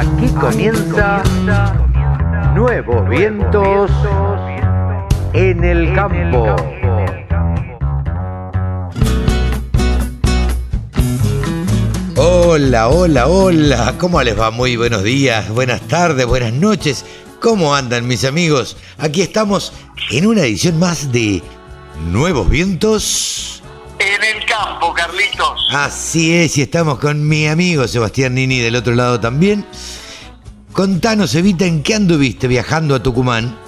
Aquí comienza Nuevos Vientos en el Campo. Hola, hola, hola. ¿Cómo les va? Muy buenos días, buenas tardes, buenas noches. ¿Cómo andan mis amigos? Aquí estamos en una edición más de Nuevos Vientos. Campo, Carlitos. Así es, y estamos con mi amigo Sebastián Nini del otro lado también. Contanos, Evita, ¿en qué anduviste viajando a Tucumán?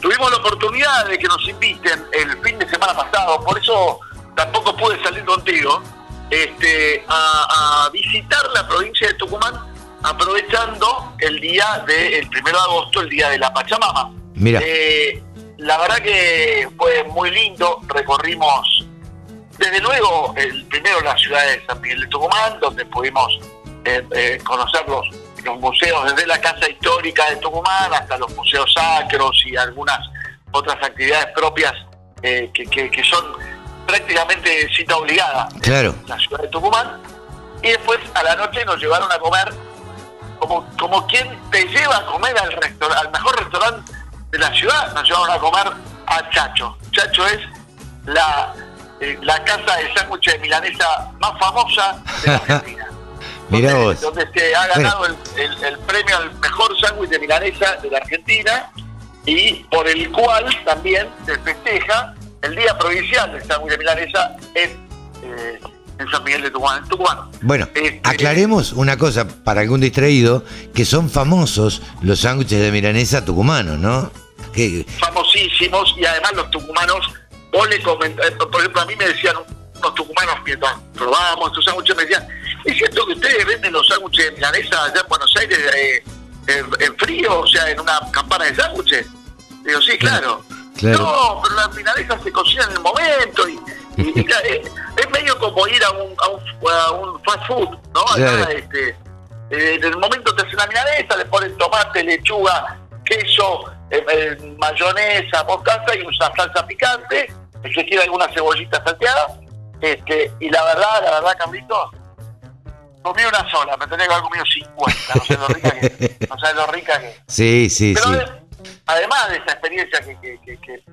Tuvimos la oportunidad de que nos inviten el fin de semana pasado, por eso tampoco pude salir contigo, este, a, a visitar la provincia de Tucumán, aprovechando el día del primero de agosto, el día de la Pachamama. Mira. Eh, la verdad que fue muy lindo, recorrimos desde luego el primero la ciudad de San Miguel de Tucumán, donde pudimos eh, eh, conocer los, los museos desde la Casa Histórica de Tucumán hasta los museos sacros y algunas otras actividades propias eh, que, que- que son prácticamente cita obligada Claro. en la ciudad de Tucumán. Y después a la noche nos llevaron a comer como, como quien te lleva a comer al, al mejor restaurante de la ciudad, nos llevaron a comer a Chacho. Chacho es la, la casa de sándwich de milanesa más famosa de la Argentina. Mirá donde, vos. donde se ha ganado el, el- el premio al mejor sándwich de milanesa de la Argentina y por el cual también se festeja el Día Provincial del Sándwich de Milanesa en, eh, en San Miguel de Tucumán. en Tucumán. Bueno, Este, aclaremos una cosa para algún distraído, que son famosos los sándwiches de milanesa tucumanos, ¿no? Que, famosísimos y además los tucumanos, vos le coment- eh, por ejemplo, a mí me decían unos tucumanos mientras probábamos estos sándwiches, me decían, ¿es cierto que ustedes venden los sándwiches de milanesa allá en Buenos Aires eh, en, en frío, o sea, en una campana de sándwiches? Digo, sí, claro. Claro. No, pero las milanesas se cocinan en el momento y, y- y, claro, es, es medio como ir a un, a un, a un fast food, ¿no? Acá, este, eh, en el momento te hacen la milanesa, le ponen tomate, lechuga, queso, eh, eh, mayonesa, mostaza y una salsa picante, quiere alguna cebollita salteada. Este, y la verdad, la verdad, Carlitos, comí una sola, me tenía que haber comido 50, no sé lo rica que, no sé lo rica que. sí, sí, Pero sí. ade- además de esa experiencia que, que- que- que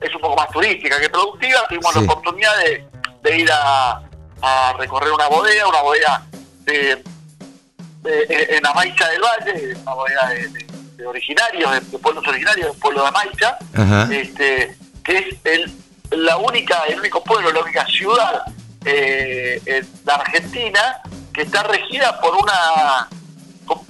es un poco más turística que productiva, tuvimos Sí. la oportunidad de, de ir a, a recorrer una bodega, una bodega de, de- en Amaicha del Valle, una bodega de, originarios, de, de pueblos originarios, del pueblo de Amaicha, Ajá. este, que es el, la única, el único pueblo, la única ciudad eh, en la Argentina que está regida por una por,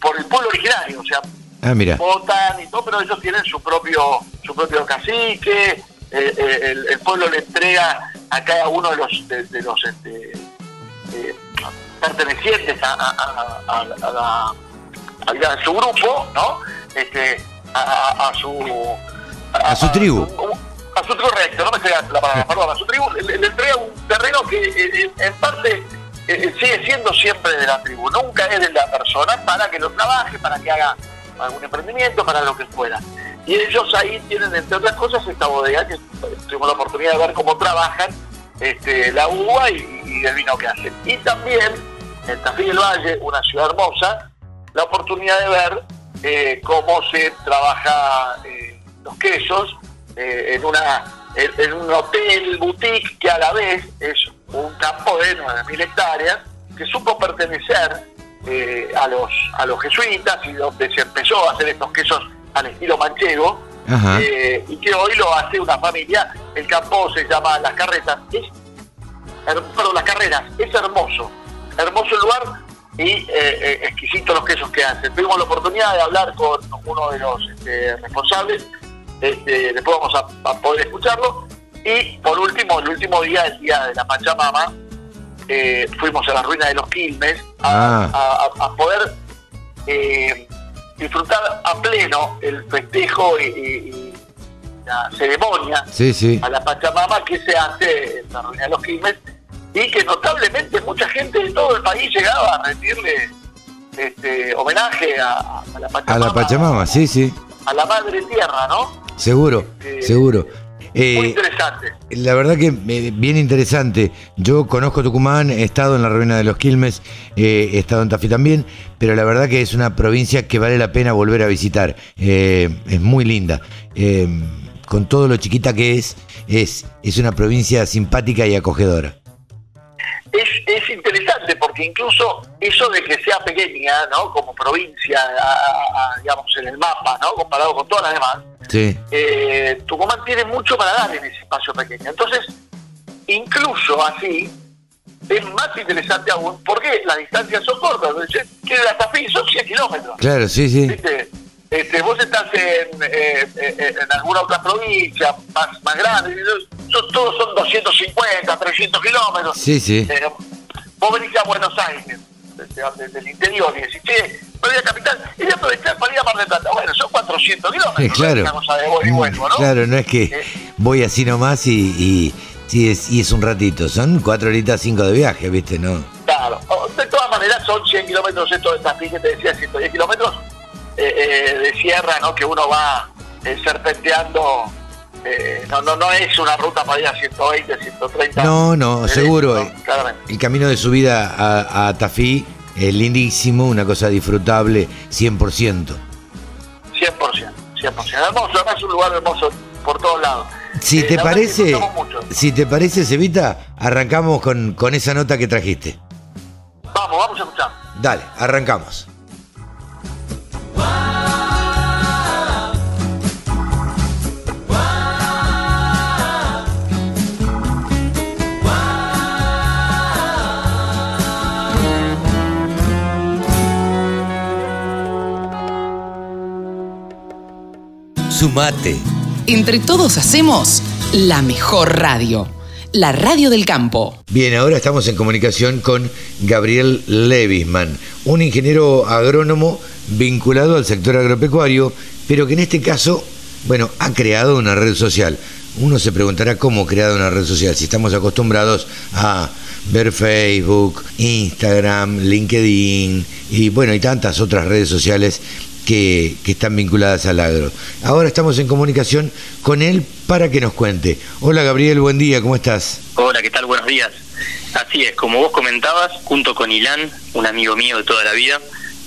por el pueblo originario, o sea, Ah, mira. votan y todo, pero ellos tienen su propio su propio cacique, eh, eh, el, el pueblo le entrega a cada uno de los de, de los este, eh, pertenecientes a, a- a- la- su grupo, ¿no? Este, a, a- a su A su tribu. A, su tribu recto, no me sé la palabra, perdón, a su tribu le, entrega un terreno que eh, eh, en parte eh, sigue siendo siempre de la tribu, nunca es de la persona para que lo trabaje, para que haga algún emprendimiento, para lo que fuera. Y ellos ahí tienen, entre otras cosas, esta bodega que tuvimos la oportunidad de ver cómo trabajan este, la uva y, el vino que hacen. Y también en Tafí del Valle, una ciudad hermosa, la oportunidad de ver eh, cómo se trabaja los quesos eh, en, una, en, en un hotel boutique que a la vez es un campo de 9.000 hectáreas que supo pertenecer eh, a los a los jesuitas y donde se empezó a hacer estos quesos al estilo manchego eh, y que hoy lo hace una familia. El campo se llama Las Carretas. Es, her- perdón, Las Carreras. Es hermoso. Hermoso lugar y eh, eh, exquisitos los quesos que hacen. Tuvimos la oportunidad de hablar con uno de los este, responsables. Este, después vamos a, a poder escucharlo. Y por último, el último día, el día de la Pachamama, eh, fuimos a la ruina de los Quilmes a, Ah. a- poder eh, disfrutar a pleno el festejo y, y- y la ceremonia Sí, sí. a la Pachamama que se hace en la ruina de los Quilmes y que notablemente mucha gente de todo el país llegaba a rendirle este, homenaje a, a la Pachamama, A la Pachamama, sí, sí. a la Madre Tierra, ¿no? Seguro, Eh, seguro. Eh, Muy interesante. La verdad que eh, bien interesante. Yo conozco Tucumán, he estado en la Ruina de los Quilmes, eh, he estado en Tafí también, pero la verdad que es una provincia que vale la pena volver a visitar. Eh, es muy linda. Eh, con todo lo chiquita que es, es, es una provincia simpática y acogedora. Es, incluso eso de que sea pequeña, ¿no? Como provincia, a- a- digamos, en el mapa, ¿no? Comparado con todas las demás, Sí, eh, Tucumán tiene mucho para dar en ese espacio pequeño. Entonces, incluso así, es más interesante aún porque las distancias son cortas. Tiene la Tafí son 100 kilómetros. claro, sí, sí. ¿Viste? Este, vos estás en, eh, eh, en alguna otra provincia más, más grande, son- todos son 250, 300 kilómetros. Sí, sí. Eh, vos venís a Buenos Aires, desde, el interior, y decís, che, voy a capital, y voy a aprovechar para ir a Mar del Plata. Bueno, son 400 kilómetros, Eh, ¿no? claro. Una cosa de voy y vuelvo, ¿no? Claro, no es que Eh, voy así nomás y, y, es, y es un ratito. Son cuatro horitas cinco de viaje, ¿viste? No. Claro, de todas maneras son 100 kilómetros esto de Tafí que te decía, 110 kilómetros eh, eh, de sierra, ¿no? Que uno va eh, serpenteando, eh, no, no, no es una ruta para ir a 120, 130. No, no, seguro. eh, Claramente. El camino de subida a, a Tafí es lindísimo, una cosa disfrutable, 100%. 100%, 100%. Hermoso, además es un lugar hermoso por todos lados. Si Eh, te parece, si te parece, Cevita, arrancamos con, con esa nota que trajiste. Vamos, vamos a escuchar. Dale, arrancamos. Sumate. Entre todos hacemos la mejor radio, la radio del campo. Bien, ahora estamos en comunicación con Gabriel Levisman, un ingeniero agrónomo vinculado al sector agropecuario, pero que en este caso, bueno, ha creado una red social. Uno se preguntará cómo ha creado una red social, si estamos acostumbrados a ver Facebook, Instagram, LinkedIn y bueno, y tantas otras redes sociales que, que están vinculadas al agro. Ahora estamos en comunicación con él para que nos cuente. Hola Gabriel, buen día, ¿cómo estás? Hola, ¿qué tal? Buenos días. Así es, como vos comentabas, junto con Ilan, un amigo mío de toda la vida,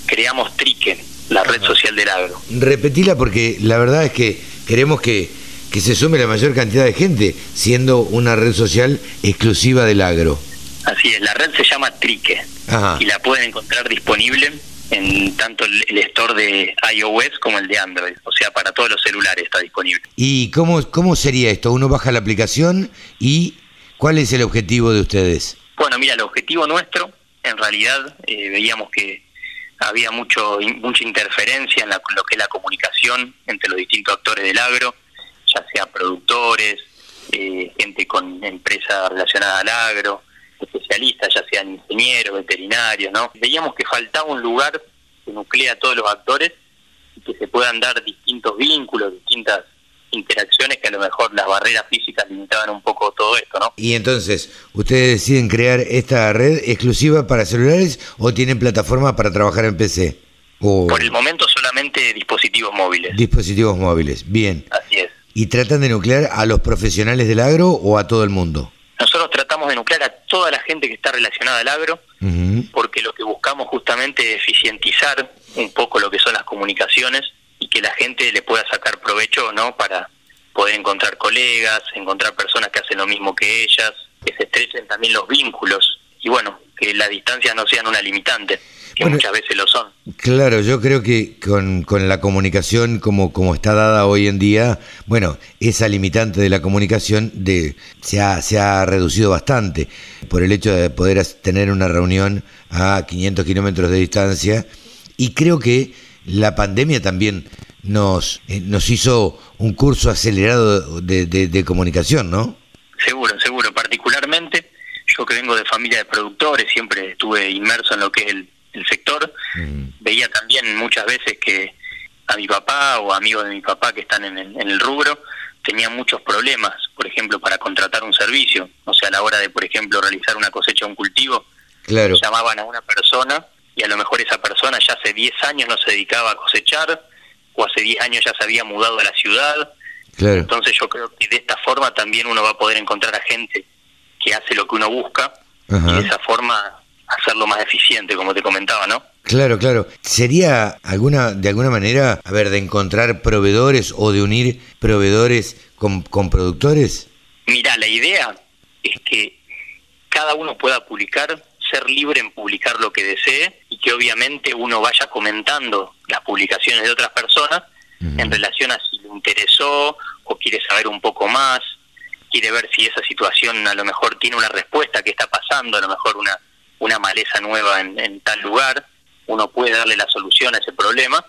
creamos Trique, la red social del agro. Repetila porque la verdad es que queremos que, que se sume la mayor cantidad de gente, siendo una red social exclusiva del agro. Así es, la red se llama Trique Ajá. y la pueden encontrar disponible en tanto el, el store de iOS como el de Android. O sea, para todos los celulares está disponible. ¿Y cómo, cómo sería esto? Uno baja la aplicación y ¿cuál es el objetivo de ustedes? Bueno, mira, el objetivo nuestro, en realidad, eh, veíamos que había mucho mucha interferencia en la- lo que es la comunicación entre los distintos actores del agro, ya sea productores, eh, gente con empresas relacionadas al agro, especialistas, ya sean ingenieros, veterinarios, ¿no? Veíamos que faltaba un lugar que nuclea a todos los actores y que se puedan dar distintos vínculos, distintas interacciones que a lo mejor las barreras físicas limitaban un poco todo esto, ¿no? Y entonces, ¿ustedes deciden crear esta red exclusiva para celulares o tienen plataformas para trabajar en PC? O Por el momento solamente dispositivos móviles. dispositivos móviles. Bien. Así es. ¿Y tratan de nuclear a los profesionales del agro o a todo el mundo? Tratamos de nuclear a toda la gente que está relacionada al agro, porque lo que buscamos justamente es eficientizar un poco lo que son las comunicaciones y que la gente le pueda sacar provecho, ¿no? Para poder encontrar colegas, encontrar personas que hacen lo mismo que ellas, que se estrechen también los vínculos y bueno, que las distancias no sean una limitante, que Bueno, muchas veces lo son. Claro, yo creo que con, con la comunicación como, como está dada hoy en día, bueno, esa limitante de la comunicación de, se, ha, se ha reducido bastante por el hecho de poder tener una reunión a 500 kilómetros de distancia y creo que la pandemia también nos, eh, nos hizo un curso acelerado de, de- de comunicación, ¿no? Seguro, seguro. Particularmente, yo que vengo de familia de productores, siempre estuve inmerso en lo que es el, el sector, Mm. veía también muchas veces que a mi papá o amigos de mi papá que están en el, en el rubro tenían muchos problemas, por ejemplo, para contratar un servicio. O sea, a la hora de, por ejemplo, realizar una cosecha o un cultivo, Claro. llamaban a una persona y a lo mejor esa persona ya hace 10 años no se dedicaba a cosechar o hace 10 años ya se había mudado a la ciudad Claro. Entonces yo creo que de esta forma también uno va a poder encontrar a gente que hace lo que uno busca Ajá. y de esa forma hacerlo más eficiente, como te comentaba, ¿no? Claro, claro. ¿Sería alguna, de alguna manera, a ver, de encontrar proveedores o de unir proveedores con, con productores? Mira, la idea es que cada uno pueda publicar, ser libre en publicar lo que desee y que obviamente uno vaya comentando las publicaciones de otras personas en relación a si le interesó o quiere saber un poco más, quiere ver si esa situación a lo mejor tiene una respuesta que está pasando, a lo mejor una, una maleza nueva en, en tal lugar, uno puede darle la solución a ese problema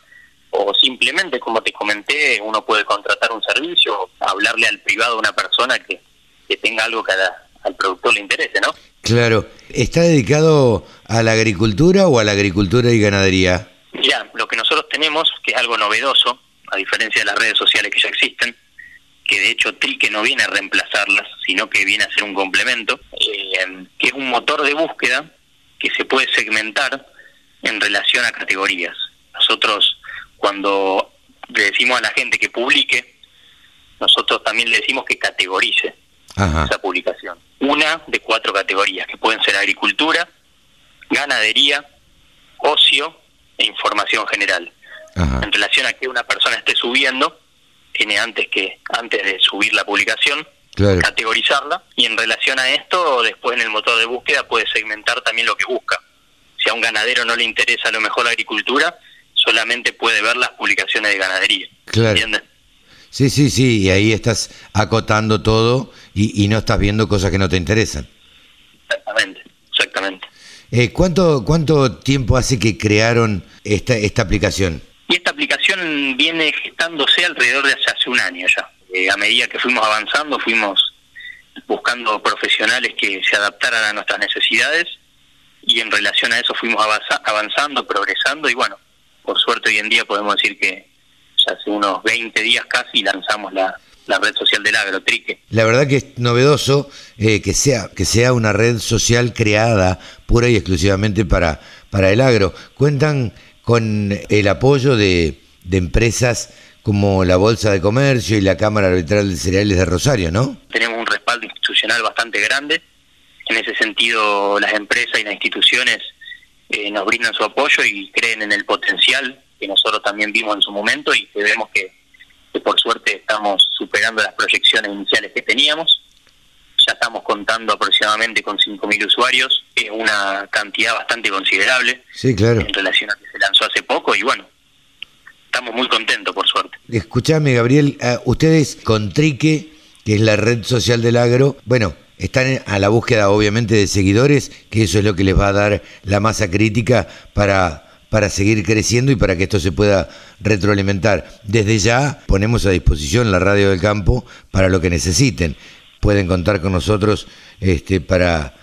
o simplemente, como te comenté, uno puede contratar un servicio, hablarle al privado a una persona que, que tenga algo que a al productor le interese, ¿no? Claro. ¿Está dedicado a la agricultura o a la agricultura y ganadería? Mira, lo que nosotros tenemos, que es algo novedoso, a diferencia de las redes sociales que ya existen, que de hecho Trique no viene a reemplazarlas, sino que viene a ser un complemento, eh, que es un motor de búsqueda que se puede segmentar en relación a categorías. Nosotros, cuando le decimos a la gente que publique, nosotros también le decimos que categorice Ajá. esa publicación. Una de cuatro categorías, que pueden ser agricultura, ganadería, ocio e información general. Ajá. En relación a que una persona esté subiendo, tiene antes que antes de subir la publicación, Claro. categorizarla y en relación a esto, después en el motor de búsqueda puede segmentar también lo que busca. Si a un ganadero no le interesa a lo mejor la agricultura, solamente puede ver las publicaciones de ganadería. Claro. ¿Entiendes? Sí, sí, sí. Y ahí estás acotando todo y, y no estás viendo cosas que no te interesan. Exactamente, exactamente. Eh, ¿cuánto, ¿Cuánto tiempo hace que crearon esta, esta aplicación? Y esta aplicación viene gestándose alrededor de hace, hace un año ya. Eh, a medida que fuimos avanzando, fuimos buscando profesionales que se adaptaran a nuestras necesidades y en relación a eso fuimos avanza- avanzando, progresando y bueno, por suerte hoy en día podemos decir que ya hace unos 20 días casi lanzamos la, la red social del agro, Trique. La verdad que es novedoso eh, que, sea, que sea una red social creada pura y exclusivamente para, para el agro. Cuentan con el apoyo de, de empresas como la Bolsa de Comercio y la Cámara Arbitral de Cereales de Rosario, ¿no? tenemos un respaldo institucional bastante grande. En ese sentido, las empresas y las instituciones eh, nos brindan su apoyo y creen en el potencial que nosotros también vimos en su momento y que vemos que, que por suerte estamos superando las proyecciones iniciales que teníamos. Ya estamos contando aproximadamente con 5.000 usuarios, que es una cantidad bastante considerable Sí, claro. en relación a que se lanzó hace poco y bueno, estamos muy contentos por suerte. Escuchame, Gabriel, ustedes con Trique, que es la red social del agro, bueno, están a la búsqueda obviamente de seguidores, que eso es lo que les va a dar la masa crítica para, para seguir creciendo y para que esto se pueda retroalimentar. Desde ya ponemos a disposición la radio del campo para lo que necesiten. Pueden contar con nosotros este, para,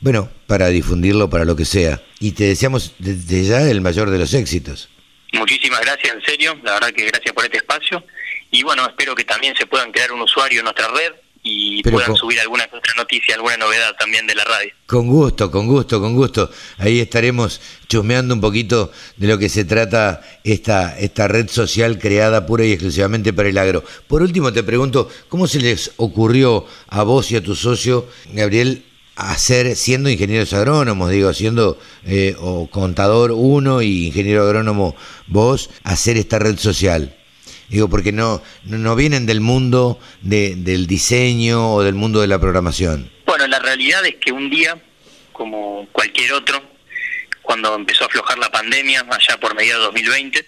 bueno, para difundirlo, para lo que sea. Y te deseamos desde ya el mayor de los éxitos. Muchísimas gracias, en serio. La verdad que gracias por este espacio. Y bueno, espero que también se puedan crear un usuario en nuestra red y Pero puedan con- subir alguna otra noticia, alguna novedad también de la radio. Con gusto, con gusto, con gusto. Ahí estaremos chusmeando un poquito de lo que se trata esta, esta red social creada pura y exclusivamente para el agro. Por último, te pregunto, ¿cómo se les ocurrió a vos y a tu socio, Gabriel, hacer, siendo ingenieros agrónomos, digo, siendo eh, o contador uno y ingeniero agrónomo vos, hacer esta red social? Digo, porque no, no, vienen del mundo de- del diseño o del mundo de la programación. Bueno, la realidad es que un día, como cualquier otro, cuando empezó a aflojar la pandemia, allá por mediados de 2020,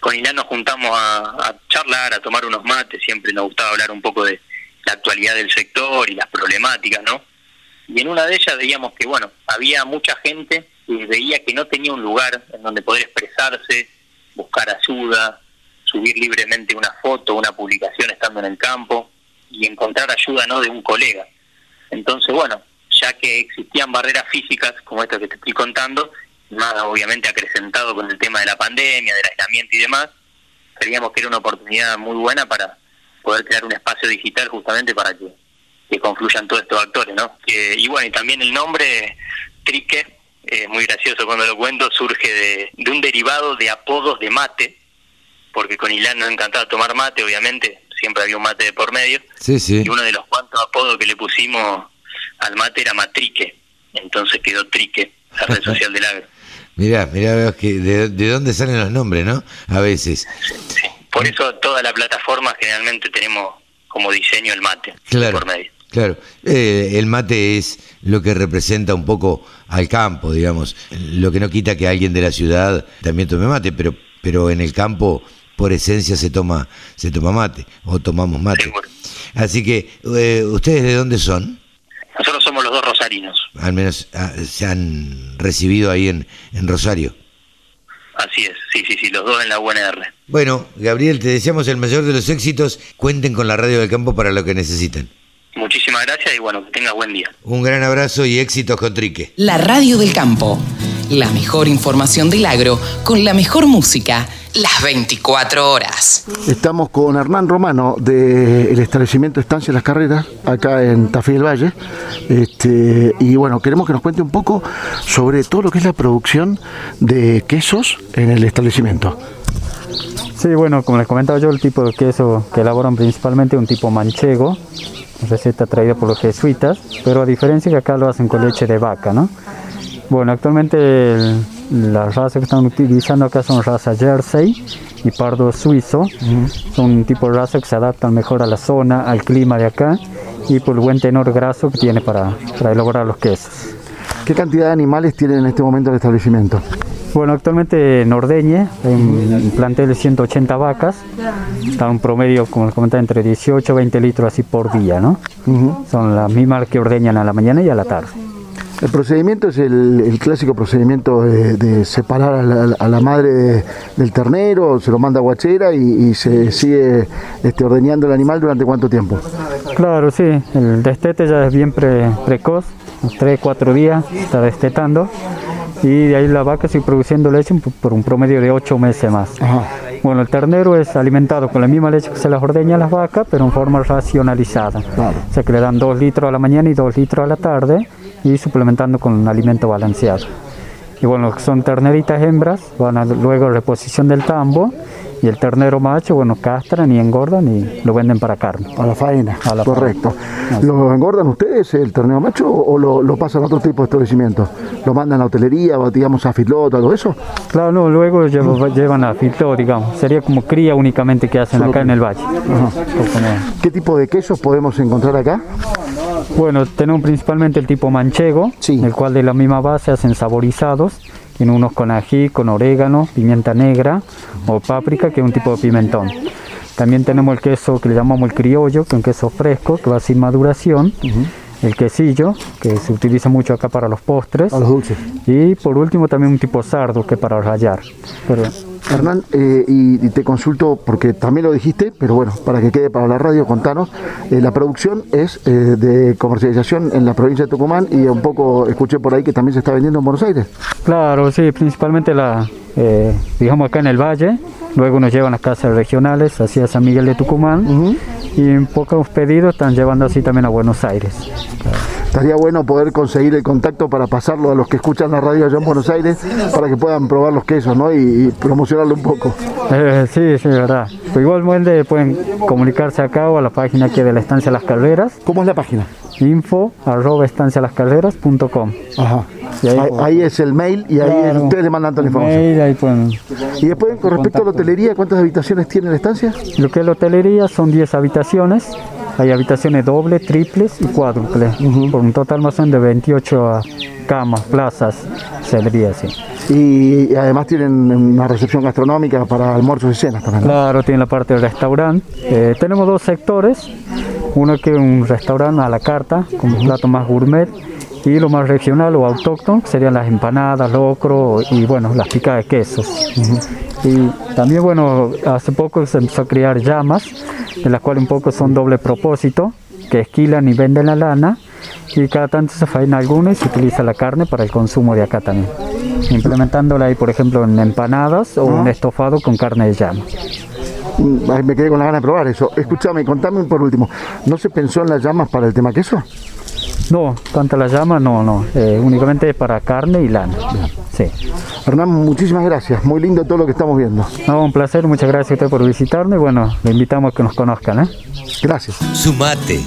con Ilan nos juntamos a, a charlar, a tomar unos mates, siempre nos gustaba hablar un poco de la actualidad del sector y las problemáticas, ¿no? Y en una de ellas veíamos que, bueno, había mucha gente que veía que no tenía un lugar en donde poder expresarse, buscar ayuda, subir libremente una foto, una publicación estando en el campo y encontrar ayuda, ¿no?, de un colega. Entonces, bueno, ya que existían barreras físicas, como esta que te estoy contando, más obviamente acrecentado con el tema de la pandemia, del aislamiento y demás, creíamos que era una oportunidad muy buena para poder crear un espacio digital justamente para que, que confluyan todos estos actores, ¿no? Que- y bueno, y también el nombre Trique, eh, muy gracioso cuando lo cuento, surge de, de un derivado de apodos de mate, porque con Ilan nos encantaba tomar mate, obviamente, siempre había un mate de por medio. Sí, sí. Y uno de los cuantos apodos que le pusimos al mate era Matrique, entonces quedó Trique, la red social del agro. Mirá, mirá, veo que de, de dónde salen los nombres, ¿no? A veces. Sí. Por eso toda la plataforma generalmente tenemos como diseño el mate de Claro, por medio. Claro. Eh, el mate es lo que representa un poco al campo, digamos. Lo que no quita que alguien de la ciudad también tome mate, pero, pero en el campo, por esencia, se toma, se toma mate, o tomamos mate. Así que, eh, ¿ustedes de dónde son? Nosotros somos los dos rosarinos, Al menos ah, se han recibido ahí en, en Rosario. así es, sí, sí, sí, los dos en la UNR. Bueno, Gabriel, te deseamos el mayor de los éxitos. Cuenten con la Radio del Campo para lo que necesiten. Muchísimas gracias y bueno, que tengas buen día. Un gran abrazo y éxitos con Trique. La radio del campo. La mejor información del agro con la mejor música las 24 horas. Estamos con Hernán Romano del establecimiento Estancia Las Carreras, acá en Tafí del Valle. Este, y bueno, queremos que nos cuente un poco sobre todo lo que es la producción de quesos en el establecimiento. Sí, bueno, como les comentaba yo, el tipo de queso que elaboran principalmente es un tipo manchego, receta traída por los jesuitas, pero a diferencia que acá lo hacen con leche de vaca, ¿no? Bueno, actualmente el- las razas que están utilizando acá son raza Jersey y pardo suizo. Son un tipo de raza que se adaptan mejor a la zona, al clima de acá y por el buen tenor graso que tiene para, para elaborar los quesos. ¿Qué cantidad de animales tienen en este momento el establecimiento? Bueno, actualmente en Ordeñe un plantel de 180 vacas, está un promedio, como les comentaba, entre 18 y 20 litros así por día, ¿no? Son las mismas que ordeñan a la mañana y a la tarde. El procedimiento es el, el clásico procedimiento de, de separar a la, a la madre de- del ternero, se lo manda a guachera y, y se sigue este, ordeñando el animal durante cuánto tiempo. Claro, sí, el destete ya es bien pre- precoz, 3, 4 días está destetando y de ahí la vaca sigue produciendo leche por- un promedio de 8 meses más. Ajá. Bueno, el ternero es alimentado con la misma leche que se las ordeña a las vacas, pero en forma racionalizada. O sea que le dan 2 litros a la mañana y 2 litros a la tarde y suplementando con un alimento balanceado. Y bueno, son terneritas hembras, van a luego a reposición del tambo y el ternero macho, bueno, castran y engordan y lo venden para carne. A la faena, A la correcto. ¿Lo engordan ustedes el ternero macho o lo, lo pasan a otro tipo de establecimiento? ¿Lo mandan a hotelería, o, digamos a filot, algo de eso? Claro, no, luego lleva- llevan a filtro, digamos. Sería como cría únicamente que hacen acá en el valle. No- ¿Qué tipo de quesos podemos encontrar acá? Bueno, tenemos principalmente el tipo manchego, Sí. el cual de la misma base hacen saborizados. Tiene unos con ají, con orégano, pimienta negra o páprica, que es un tipo de pimentón. También tenemos el queso que le llamamos el criollo, que es un queso fresco, que va sin maduración. El quesillo, que se utiliza mucho acá para los postres. A los dulces. Y por último también un tipo sardo, que es para rallar. Pero Hernán, eh, y, y te consulto, porque también lo dijiste, pero bueno, para que quede para la radio, contanos, eh, la producción es eh, de comercialización en la provincia de Tucumán y un poco escuché por ahí que también se está vendiendo en Buenos Aires. Claro, sí, principalmente la, digamos acá en el valle, luego nos llevan a casas regionales, hacia San Miguel de Tucumán, y en pocos pedidos están llevando así también a Buenos Aires. Estaría bueno poder conseguir el contacto para pasarlo a los que escuchan la radio allá en Buenos Aires para que puedan probar los quesos ¿no? y, y promocionarlo un poco. Eh, sí, sí, verdad. Pero igualmente pueden comunicarse acá o a la página aquí de la Estancia Las Calderas, ¿Cómo es la página? info arroba estancialascalderas.com. Ajá. Ahí- Ahí, ahí es el mail y ahí Claro. ustedes le mandan toda la información. Mail, ahí pueden- Y después, con respecto a la hotelería, ¿cuántas habitaciones tiene la estancia? Lo que es la hotelería son 10 habitaciones. Hay habitaciones dobles, triples y cuádruples. Por un total más o menos de 28 camas, plazas, saldría así. Y además tienen una recepción gastronómica para almuerzos y cenas también. ¿no? Claro, tiene la parte del restaurante. Eh, tenemos dos sectores. Uno que es un restaurante a la carta, con un plato más gourmet. Y lo más regional o autóctono, serían las empanadas, locro y bueno, las picadas de quesos. Y también, bueno, hace poco se empezó a criar llamas, de las cuales un poco son doble propósito, que esquilan y venden la lana. Y cada tanto se faena alguno y se utiliza la carne para el consumo de acá también. Implementándola ahí, por ejemplo, en empanadas o un estofado con carne de llama. Mm, Me quedé con la gana de probar eso. Escúchame, contame por último. ¿No se pensó en las llamas para el tema queso? No, tanto la llama, no, no. eh, únicamente para carne y lana. Sí. Hernán, muchísimas gracias. Muy lindo todo lo que estamos viendo. No, un placer, muchas gracias a usted por visitarnos y bueno, le invitamos a que nos conozcan. ¿eh? Gracias. Sumate.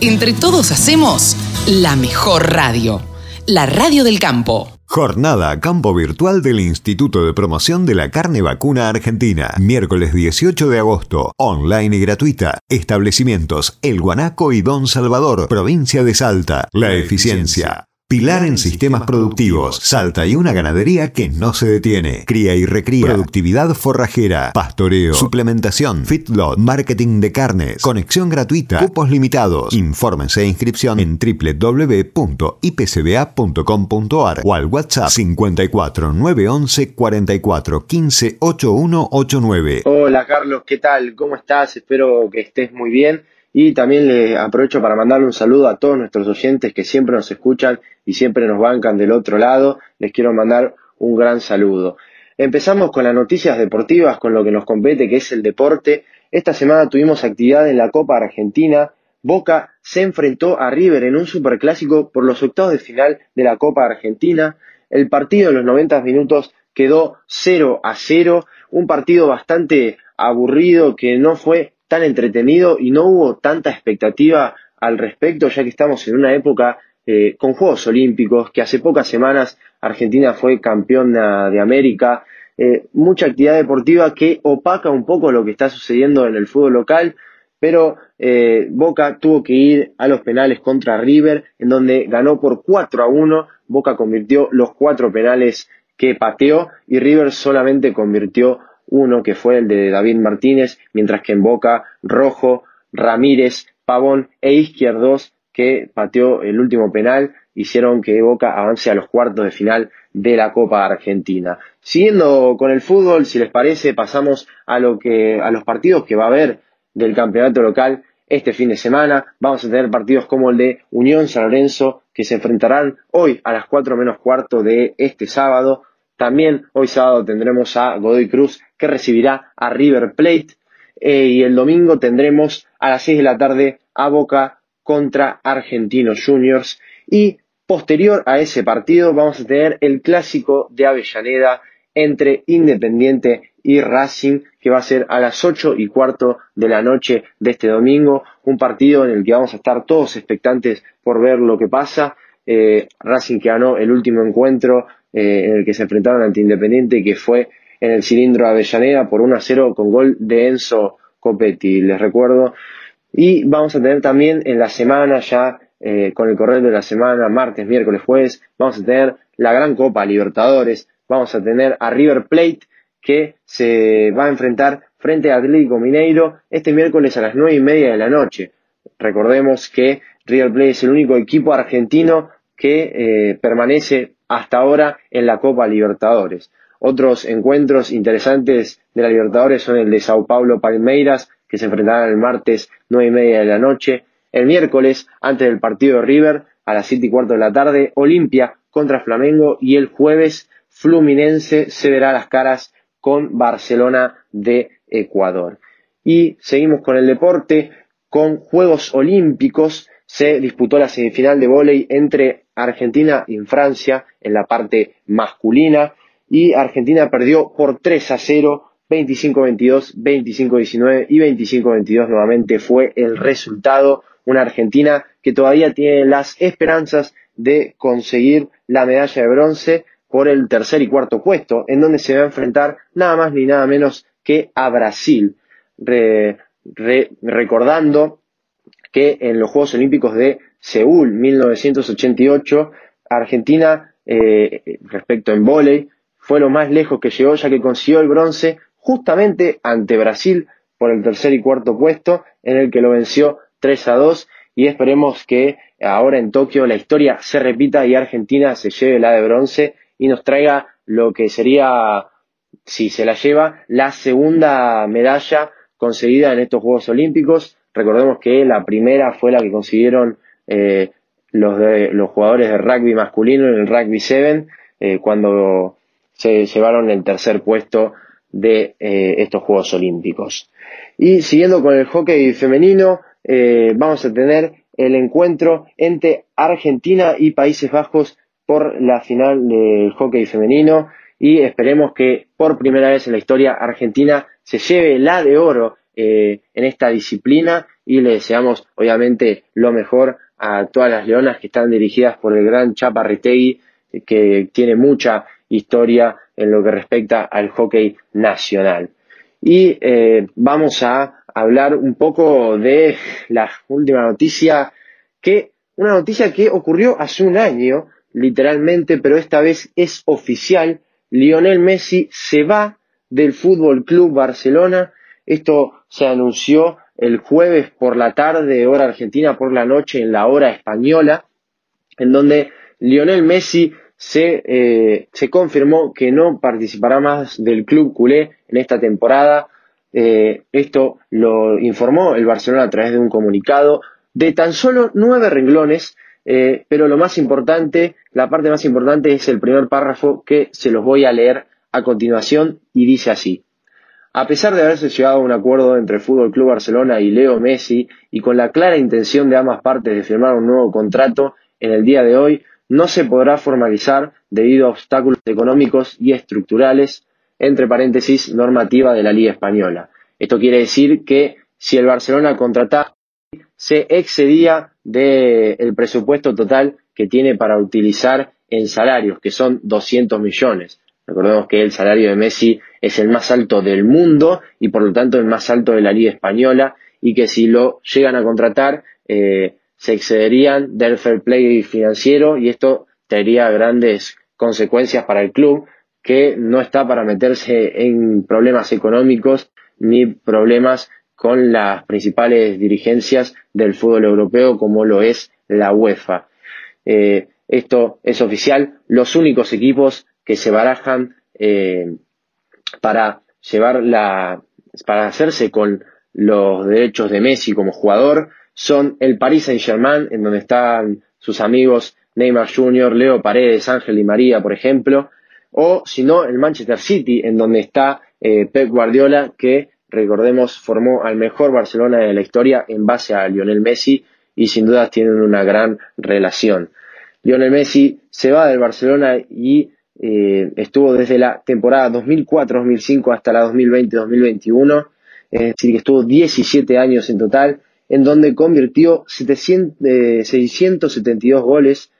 Entre todos hacemos la mejor radio, la radio del campo. Jornada Campo Virtual del Instituto de Promoción de la Carne Vacuna Argentina. Miércoles 18 de agosto. Online y gratuita. Establecimientos El Guanaco y Don Salvador, provincia de Salta. La eficiencia. Pilar en sistemas productivos. Salta y una ganadería que no se detiene. Cría y recría. Productividad forrajera. Pastoreo. Suplementación. Feedlot. Marketing de carnes. Conexión gratuita. Cupos limitados. Infórmense e inscripción en www.ipcba.com.ar o al WhatsApp 54 911 44 15 8189. Hola Carlos, ¿qué tal? ¿Cómo estás? Espero que estés muy bien. Y también le aprovecho para mandarle un saludo a todos nuestros oyentes que siempre nos escuchan y siempre nos bancan del otro lado. Les quiero mandar un gran saludo. Empezamos con las noticias deportivas, con lo que nos compete, que es el deporte. Esta semana tuvimos actividad en la Copa Argentina. Boca se enfrentó a River en un superclásico por los octavos de final de la Copa Argentina. El partido en los 90 minutos quedó 0 a 0, un partido bastante aburrido que no fue tan entretenido y no hubo tanta expectativa al respecto, ya que estamos en una época eh, con Juegos Olímpicos, que hace pocas semanas Argentina fue campeona de América, eh, mucha actividad deportiva que opaca un poco lo que está sucediendo en el fútbol local, pero eh, Boca tuvo que ir a los penales contra River, en donde ganó por 4 a 1, Boca convirtió los cuatro penales que pateó y River solamente convirtió uno que fue el de David Martínez, mientras que en Boca Rojo, Ramírez, Pavón e Izquierdos, que pateó el último penal, hicieron que Boca avance a los cuartos de final de la Copa Argentina. Siguiendo con el fútbol, si les parece, pasamos a lo que a los partidos que va a haber del campeonato local este fin de semana. Vamos a tener partidos como el de Unión San Lorenzo, que se enfrentarán hoy a las 4 menos cuarto de este sábado. También hoy sábado tendremos a Godoy Cruz que recibirá a River Plate. Eh, y el domingo tendremos a las 6 de la tarde a Boca contra Argentinos Juniors. Y posterior a ese partido vamos a tener el clásico de Avellaneda entre Independiente y Racing que va a ser a las 8 y cuarto de la noche de este domingo, un partido en el que vamos a estar todos expectantes por ver lo que pasa. Eh, Racing que ganó el último encuentro eh, en el que se enfrentaron ante Independiente, que fue en el cilindro Avellaneda por 1 a 0 con gol de Enzo Copetti, les recuerdo. Y vamos a tener también en la semana ya, eh, con el correo de la semana, martes, miércoles, jueves, vamos a tener la Gran Copa Libertadores, vamos a tener a River Plate que se va a enfrentar frente a Atlético Mineiro este miércoles a las nueve y media de la noche. Recordemos que River Plate es el único equipo argentino que eh, permanece hasta ahora en la Copa Libertadores. Otros encuentros interesantes de la Libertadores son el de Sao Paulo Palmeiras, que se enfrentarán el martes nueve y media de la noche. El miércoles, antes del partido de River, a las siete y cuarto de la tarde, Olimpia contra Flamengo y el jueves Fluminense se verá las caras con Barcelona de Ecuador. Y seguimos con el deporte, con Juegos Olímpicos. Se disputó la semifinal de vóley entre Argentina y Francia en la parte masculina y Argentina perdió por 3 a 0, 25-22, 25-19 y 25-22 nuevamente fue el resultado. Una Argentina que todavía tiene las esperanzas de conseguir la medalla de bronce por el tercer y cuarto puesto, en donde se va a enfrentar nada más ni nada menos que a Brasil. recordando que en los Juegos Olímpicos de Seúl 1988, Argentina, eh, respecto en vóley, fue lo más lejos que llegó ya que consiguió el bronce justamente ante Brasil por el tercer y cuarto puesto, en el que lo venció 3 a 2 y esperemos que ahora en Tokio la historia se repita y Argentina se lleve la de bronce y nos traiga lo que sería, si se la lleva, la segunda medalla conseguida en estos Juegos Olímpicos. Recordemos que la primera fue la que consiguieron eh, los, de, los jugadores de rugby masculino en el Rugby 7, eh, cuando se llevaron el tercer puesto de eh, estos Juegos Olímpicos. Y siguiendo con el hockey femenino, vamos a tener el encuentro entre Argentina y Países Bajos por la final del hockey femenino y esperemos que por primera vez en la historia Argentina se lleve la de oro eh, en esta disciplina y le deseamos obviamente lo mejor a todas las leonas que están dirigidas por el gran Chapa que tiene mucha historia en lo que respecta al hockey nacional. Y eh, vamos a hablar un poco de la última noticia, que una noticia que ocurrió hace un año, literalmente, pero esta vez es oficial. Lionel Messi se va del Fútbol Club Barcelona. Esto se anunció el jueves por la tarde, hora argentina, por la noche, en la hora española, en donde Lionel Messi se, eh, confirmó que no participará más del club culé en esta temporada. Eh, esto lo informó el Barcelona a través de un comunicado de tan solo nueve renglones eh, pero lo más importante, la parte más importante es el primer párrafo que se los voy a leer a continuación y dice así. A pesar de haberse llegado a un acuerdo entre Fútbol Club Barcelona y Leo Messi y con la clara intención de ambas partes de firmar un nuevo contrato en el día de hoy, no se podrá formalizar debido a obstáculos económicos y estructurales, entre paréntesis, normativa de la Liga Española. Esto quiere decir que si el Barcelona contrata se excedía del presupuesto total que tiene para utilizar en salarios, que son 200 millones. Recordemos que el salario de Messi es el más alto del mundo y por lo tanto el más alto de la Liga Española y que si lo llegan a contratar eh, se excederían del fair play financiero y esto tendría grandes consecuencias para el club que no está para meterse en problemas económicos ni problemas con las principales dirigencias del fútbol europeo como lo es la UEFA. Eh, esto es oficial. Los únicos equipos que se barajan eh, para llevar la, para hacerse con los derechos de Messi como jugador son el Paris Saint Germain, en donde están sus amigos Neymar Jr., Leo Paredes, Ángel y María, por ejemplo, o si no, el Manchester City, en donde está eh, Pep Guardiola, que recordemos, formó al mejor Barcelona de la historia en base a Lionel Messi y sin duda tienen una gran relación. Lionel Messi se va del Barcelona y eh, estuvo desde la temporada 2004-2005 hasta la 2020-2021, es decir, que estuvo 17 años en total, en donde convirtió 672 goles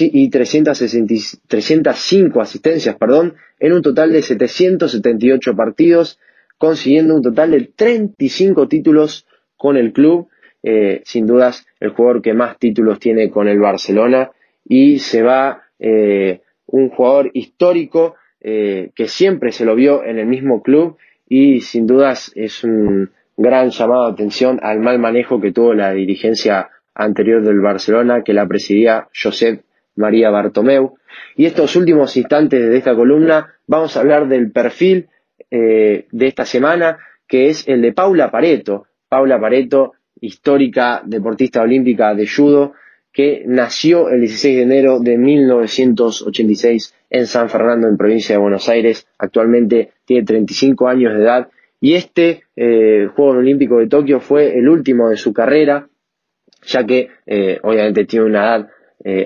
y 305 asistencias, perdón, en un total de 778 partidos consiguiendo un total de 35 títulos con el club, eh, sin dudas el jugador que más títulos tiene con el Barcelona y se va eh, un jugador histórico eh, que siempre se lo vio en el mismo club y sin dudas es un gran llamado de atención al mal manejo que tuvo la dirigencia anterior del Barcelona que la presidía Josep María Bartomeu. Y estos últimos instantes de esta columna vamos a hablar del perfil eh, de esta semana, que es el de Paula Pareto. Paula Pareto, histórica deportista olímpica de judo, que nació el 16 de enero de 1986 en San Fernando, en provincia de Buenos Aires. Actualmente tiene 35 años de edad y este eh, Juego Olímpico de Tokio fue el último de su carrera, ya que eh, obviamente tiene una edad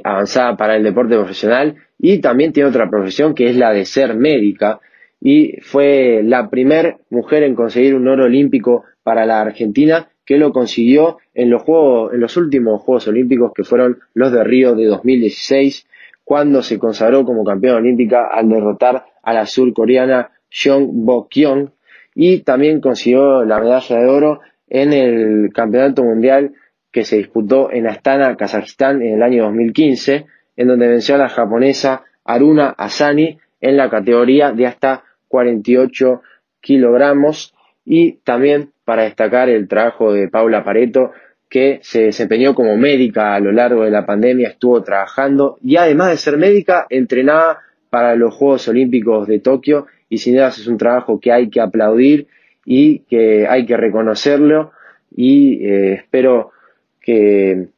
avanzada para el deporte profesional y también tiene otra profesión que es la de ser médica y fue la primera mujer en conseguir un oro olímpico para la Argentina que lo consiguió en los juegos, en los últimos Juegos Olímpicos que fueron los de Río de 2016, cuando se consagró como campeona olímpica al derrotar a la surcoreana Jeong Bo-kyung y también consiguió la medalla de oro en el Campeonato Mundial que se disputó en Astana, Kazajistán en el año 2015, en donde venció a la japonesa Aruna Asani en la categoría de hasta 48 kilogramos. Y también para destacar el trabajo de Paula Pareto que se desempeñó como médica a lo largo de la pandemia, estuvo trabajando y además de ser médica entrenaba para los Juegos Olímpicos de Tokio y sin duda es un trabajo que hay que aplaudir y que hay que reconocerlo y eh, espero que,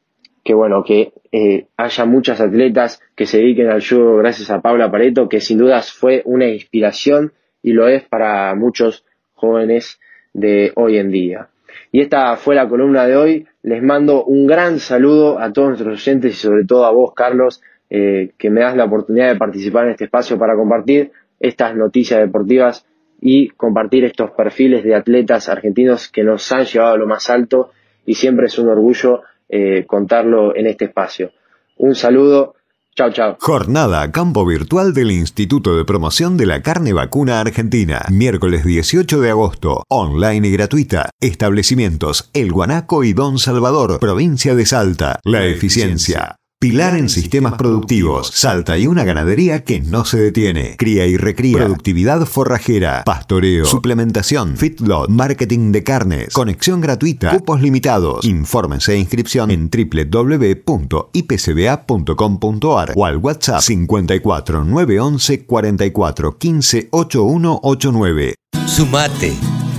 que bueno que eh, haya muchas atletas que se dediquen al judo gracias a Paula Pareto que sin dudas fue una inspiración y lo es para muchos jóvenes de hoy en día. Y esta fue la columna de hoy. Les mando un gran saludo a todos nuestros oyentes y sobre todo a vos, Carlos, eh, que me das la oportunidad de participar en este espacio para compartir estas noticias deportivas y compartir estos perfiles de atletas argentinos que nos han llevado a lo más alto y siempre es un orgullo eh, contarlo en este espacio. Un saludo. Chao, chao. Jornada Campo Virtual del Instituto de Promoción de la Carne Vacuna Argentina. Miércoles 18 de agosto. Online y gratuita. Establecimientos El Guanaco y Don Salvador, provincia de Salta. La eficiencia. Pilar en sistemas productivos. Salta y una ganadería que no se detiene. Cría y recría. Productividad forrajera. Pastoreo. Suplementación. Fitlot. Marketing de carnes. Conexión gratuita. Cupos limitados. Infórmense e inscripción en www.ipcba.com.ar o al WhatsApp 54 911 44 15 8189. Sumate.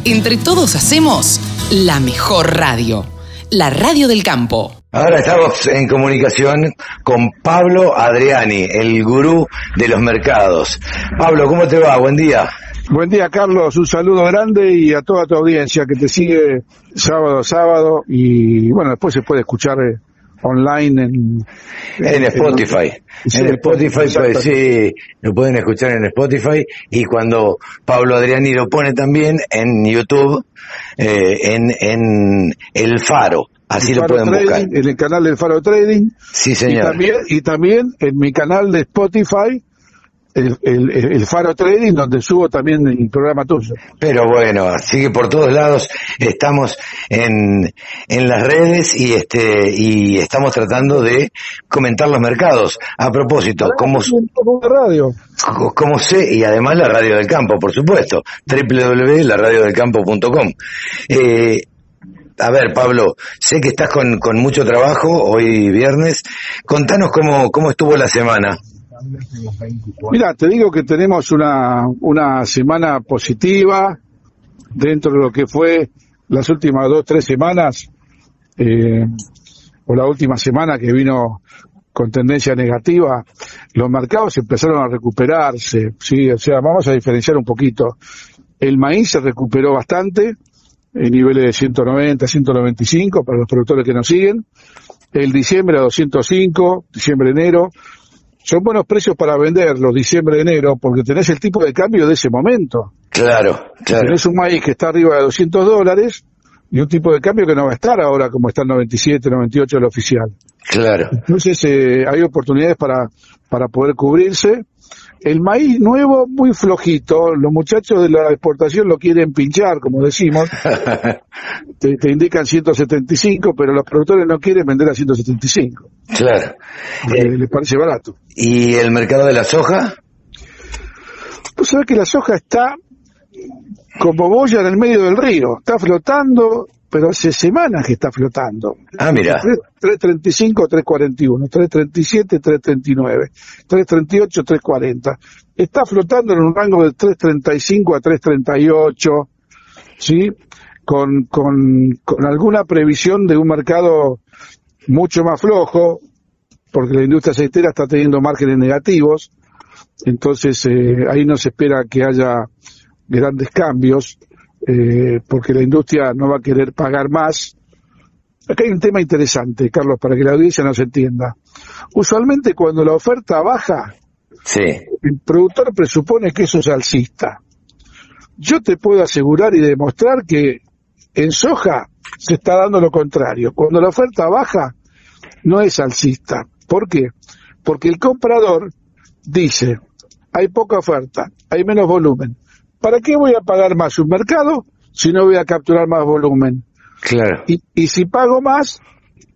Entre todos hacemos la mejor radio. La radio del campo. Ahora estamos en comunicación con Pablo Adriani, el gurú de los mercados. Pablo, ¿cómo te va? Buen día. Buen día, Carlos. Un saludo grande y a toda tu audiencia que te sigue sábado a sábado y bueno, después se puede escuchar eh, online en, En Spotify. En Spotify, pues sí, lo pueden escuchar en Spotify y cuando Pablo Adriani lo pone también en YouTube, eh, en, en El Faro. Así lo pueden buscar. Trading, En el canal del Faro Trading. Sí, Y señor. también, y también en mi canal de Spotify, el, el- el Faro Trading, donde subo también el programa tuyo. Pero bueno, así que por todos lados estamos en, en las redes y este y estamos tratando de comentar los mercados. A propósito, como, de radio. como sé, y además la radio del campo, por supuesto, www.laradiodelcampo.com. Eh, a ver, Pablo, sé que estás con, con mucho trabajo hoy viernes. Contanos cómo, cómo estuvo la semana. Mira, te digo que tenemos una, una semana positiva dentro de lo que fue las últimas dos, tres semanas, eh, o la última semana que vino con tendencia negativa, los mercados empezaron a recuperarse, sí, o sea, vamos a diferenciar un poquito. El maíz se recuperó bastante, en niveles de 190, 195 para los productores que nos siguen. El diciembre a 205, diciembre, enero, son buenos precios para venderlos diciembre, enero, porque tenés el tipo de cambio de ese momento. Claro, claro. Tenés un maíz que está arriba de 200 dólares y un tipo de cambio que no va a estar ahora como está el 97, 98 el oficial. Claro. Entonces eh, hay oportunidades para, para poder cubrirse. El maíz nuevo muy flojito, los muchachos de la exportación lo quieren pinchar, como decimos, te, te indican 175, pero los productores no quieren vender a 175, Claro. porque les parece barato. ¿Y el mercado de la soja? Pues sabés que la soja está como boya en el medio del río, está flotando, pero hace semanas que está flotando. Ah, mira. 335, 341, 337, 339, 338, 340. Está flotando en un rango de 335 a 338, ¿sí? Con, con, con alguna previsión de un mercado mucho más flojo, porque la industria aceitera está teniendo márgenes negativos, entonces eh, ahí no se espera que haya grandes cambios, eh, porque la industria no va a querer pagar más. Acá hay un tema interesante, Carlos, para que la audiencia nos entienda. Usualmente cuando la oferta baja, Sí. el productor presupone que eso es alcista. Yo te puedo asegurar y demostrar que en soja se está dando lo contrario. Cuando la oferta baja, no es alcista. ¿Por qué? Porque el comprador dice, hay poca oferta, hay menos volumen. ¿Para qué voy a pagar más un mercado si no voy a capturar más volumen? Claro. Y, y si pago más,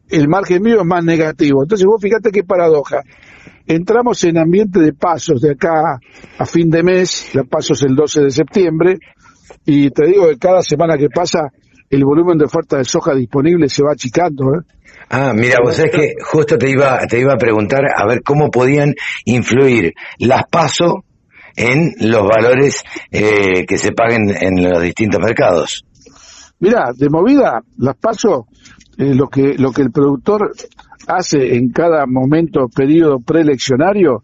el margen mío es más negativo. Entonces vos fíjate qué paradoja. Entramos en ambiente de pasos de acá a fin de mes, la pasos el 12 de septiembre, y te digo que cada semana que pasa el volumen de oferta de soja disponible se va achicando. ¿eh? Ah, mira, vos sabés que justo te iba, te iba a preguntar a ver cómo podían influir las PASO en los valores eh, que se paguen en los distintos mercados. Mira, de movida, las paso, eh, lo que lo que el productor hace en cada momento, periodo preeleccionario,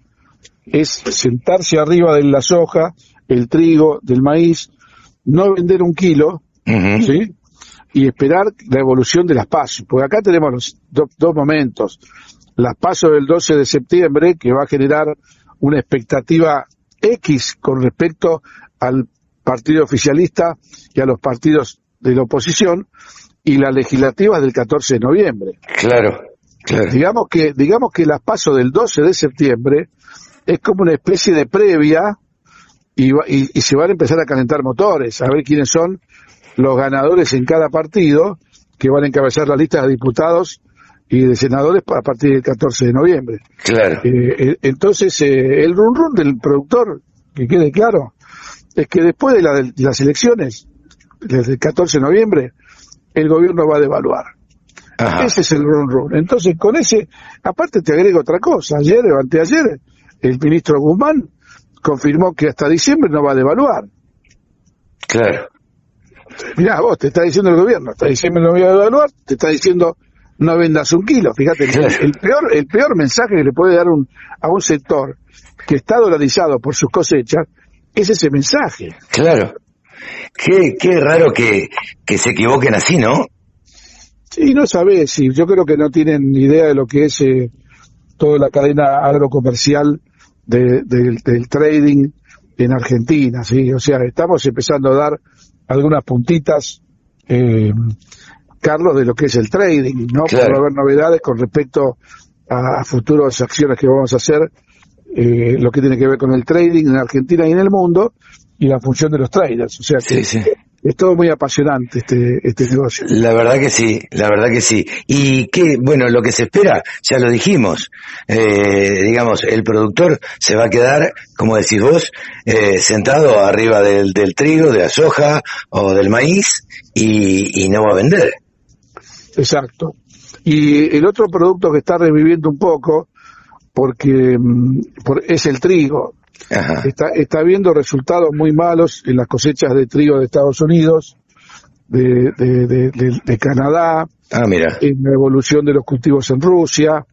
es sentarse arriba de la soja, el trigo, del maíz, no vender un kilo, ¿sí? y esperar la evolución de las pasos, porque acá tenemos los do- dos momentos. Las pasos del 12 de septiembre, que va a generar una expectativa X con respecto al partido oficialista y a los partidos de la oposición, y las legislativas del 14 de noviembre. Claro, claro. Digamos que, digamos que las pasos del 12 de septiembre es como una especie de previa y, y- y se van a empezar a calentar motores, a ver quiénes son los ganadores en cada partido que van a encabezar la lista de diputados y de senadores a partir del 14 de noviembre. Claro. Eh, eh, entonces, eh, el run run del productor, que quede claro, es que después de, la- de las elecciones, desde el 14 de noviembre, el gobierno va a devaluar. Ajá. Ese es el run run. Entonces, con ese, aparte te agrego otra cosa. Ayer o anteayer, el ministro Guzmán confirmó que hasta diciembre no va a devaluar. Claro. Mirá, vos te está diciendo el gobierno, hasta diciembre no voy a devaluar, te está diciendo no vendas un kilo. Fíjate, el- peor, el peor mensaje que le puede dar un, a un sector que está dolarizado por sus cosechas es ese mensaje. Claro. Qué, qué raro que, que se equivoquen así, ¿no? Sí, no sabés, sí, yo creo que no tienen ni idea de lo que es eh, toda la cadena agrocomercial de- del- del trading en Argentina, sí, o sea, estamos empezando a dar algunas puntitas, eh, Carlos, de lo que es el trading, ¿no? Claro. Puede haber novedades con respecto a, a futuras acciones que vamos a hacer, eh, lo que tiene que ver con el trading en Argentina y en el mundo, y la función de los traders, o sea que Sí, sí. es todo muy apasionante este, este negocio. La verdad que sí, la verdad que sí. Y que, bueno, lo que se espera, ya lo dijimos, eh, digamos, el productor se va a quedar, como decís vos, eh, sentado arriba del, del trigo, de la soja o del maíz y, y no va a vender. Exacto. Y el otro producto que está reviviendo un poco, porque mm, por- es el trigo. Ajá. Está, está viendo resultados muy malos en las cosechas de trigo de Estados Unidos, de, de, de- de- de Canadá, Ah, mira. en la evolución de los cultivos en Rusia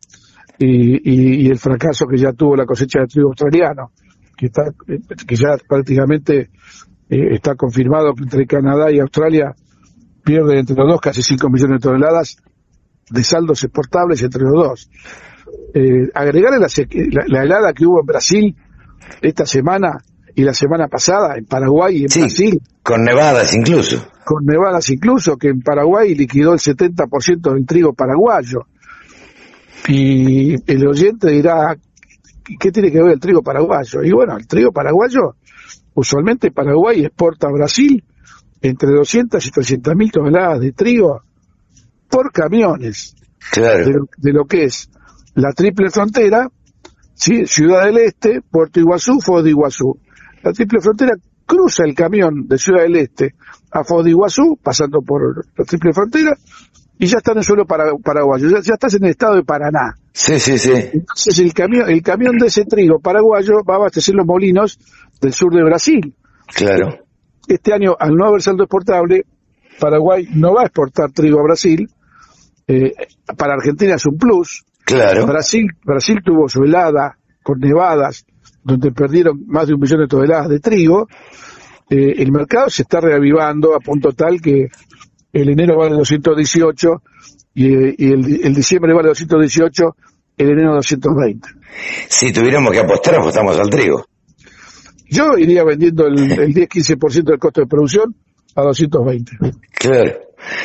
y, y- y el fracaso que ya tuvo la cosecha de trigo australiano, que, está, eh, que ya prácticamente eh, está confirmado que entre Canadá y Australia pierden entre los dos casi 5 millones de toneladas de saldos exportables entre los dos. Eh, agregarle la, la- la helada que hubo en Brasil esta semana y la semana pasada en Paraguay y en Sí. Brasil, Con nevadas incluso. con nevadas incluso, que en Paraguay liquidó el 70% del trigo paraguayo. Y el oyente dirá, ¿qué tiene que ver el trigo paraguayo? Y bueno, el trigo paraguayo, usualmente Paraguay exporta a Brasil entre 200 y 300 mil toneladas de trigo por camiones de Claro. lo, de lo que es la triple frontera, ¿sí? Ciudad del Este, Puerto Iguazú, Foz de Iguazú. La triple frontera cruza el camión de Ciudad del Este a Foz de Iguazú, pasando por la triple frontera, y ya está en el suelo para- paraguayo, ya, ya estás en el estado de Paraná. Sí, sí, sí. Entonces el camión, el camión de ese trigo paraguayo va a abastecer los molinos del sur de Brasil. Claro. Este año, al no haber saldo exportable, Paraguay no va a exportar trigo a Brasil. Eh, para Argentina es un plus. Claro. Brasil, Brasil tuvo su helada con nevadas, donde perdieron más de un millón de toneladas de trigo. Eh, el mercado se está reavivando a punto tal que el enero vale 218 y, eh, y el, el diciembre vale 218, el enero 220. Si tuviéramos que apostar, apostamos al trigo. Yo iría vendiendo el, el 10-15% del costo de producción a 220. Claro,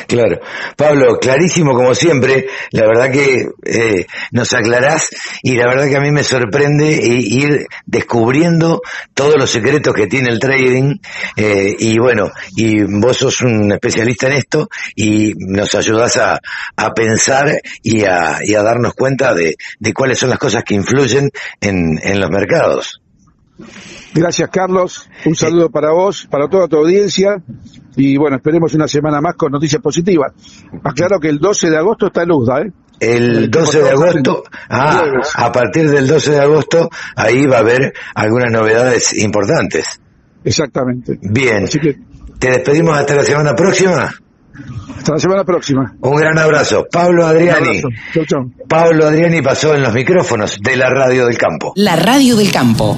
claro. Pablo, clarísimo como siempre, la verdad que eh, nos aclarás y la verdad que a mí me sorprende i- ir descubriendo todos los secretos que tiene el trading eh, y bueno, y vos sos un especialista en esto y nos ayudás a, a pensar y a, y a darnos cuenta de, de cuáles son las cosas que influyen en, en los mercados. Gracias, Carlos. Un saludo para vos, para toda tu audiencia. Y bueno, esperemos una semana más con noticias positivas. Aclaro que el 12 de agosto está en UDA, ¿eh? El 12 de agosto, ah, a partir del 12 de agosto, ahí va a haber algunas novedades importantes. Exactamente. Bien, Así que te despedimos hasta la semana próxima. hasta la semana próxima. Un gran abrazo. Pablo Adriani. abrazo. Chau, chau. Pablo Adriani pasó en los micrófonos de la Radio del Campo. La radio del campo.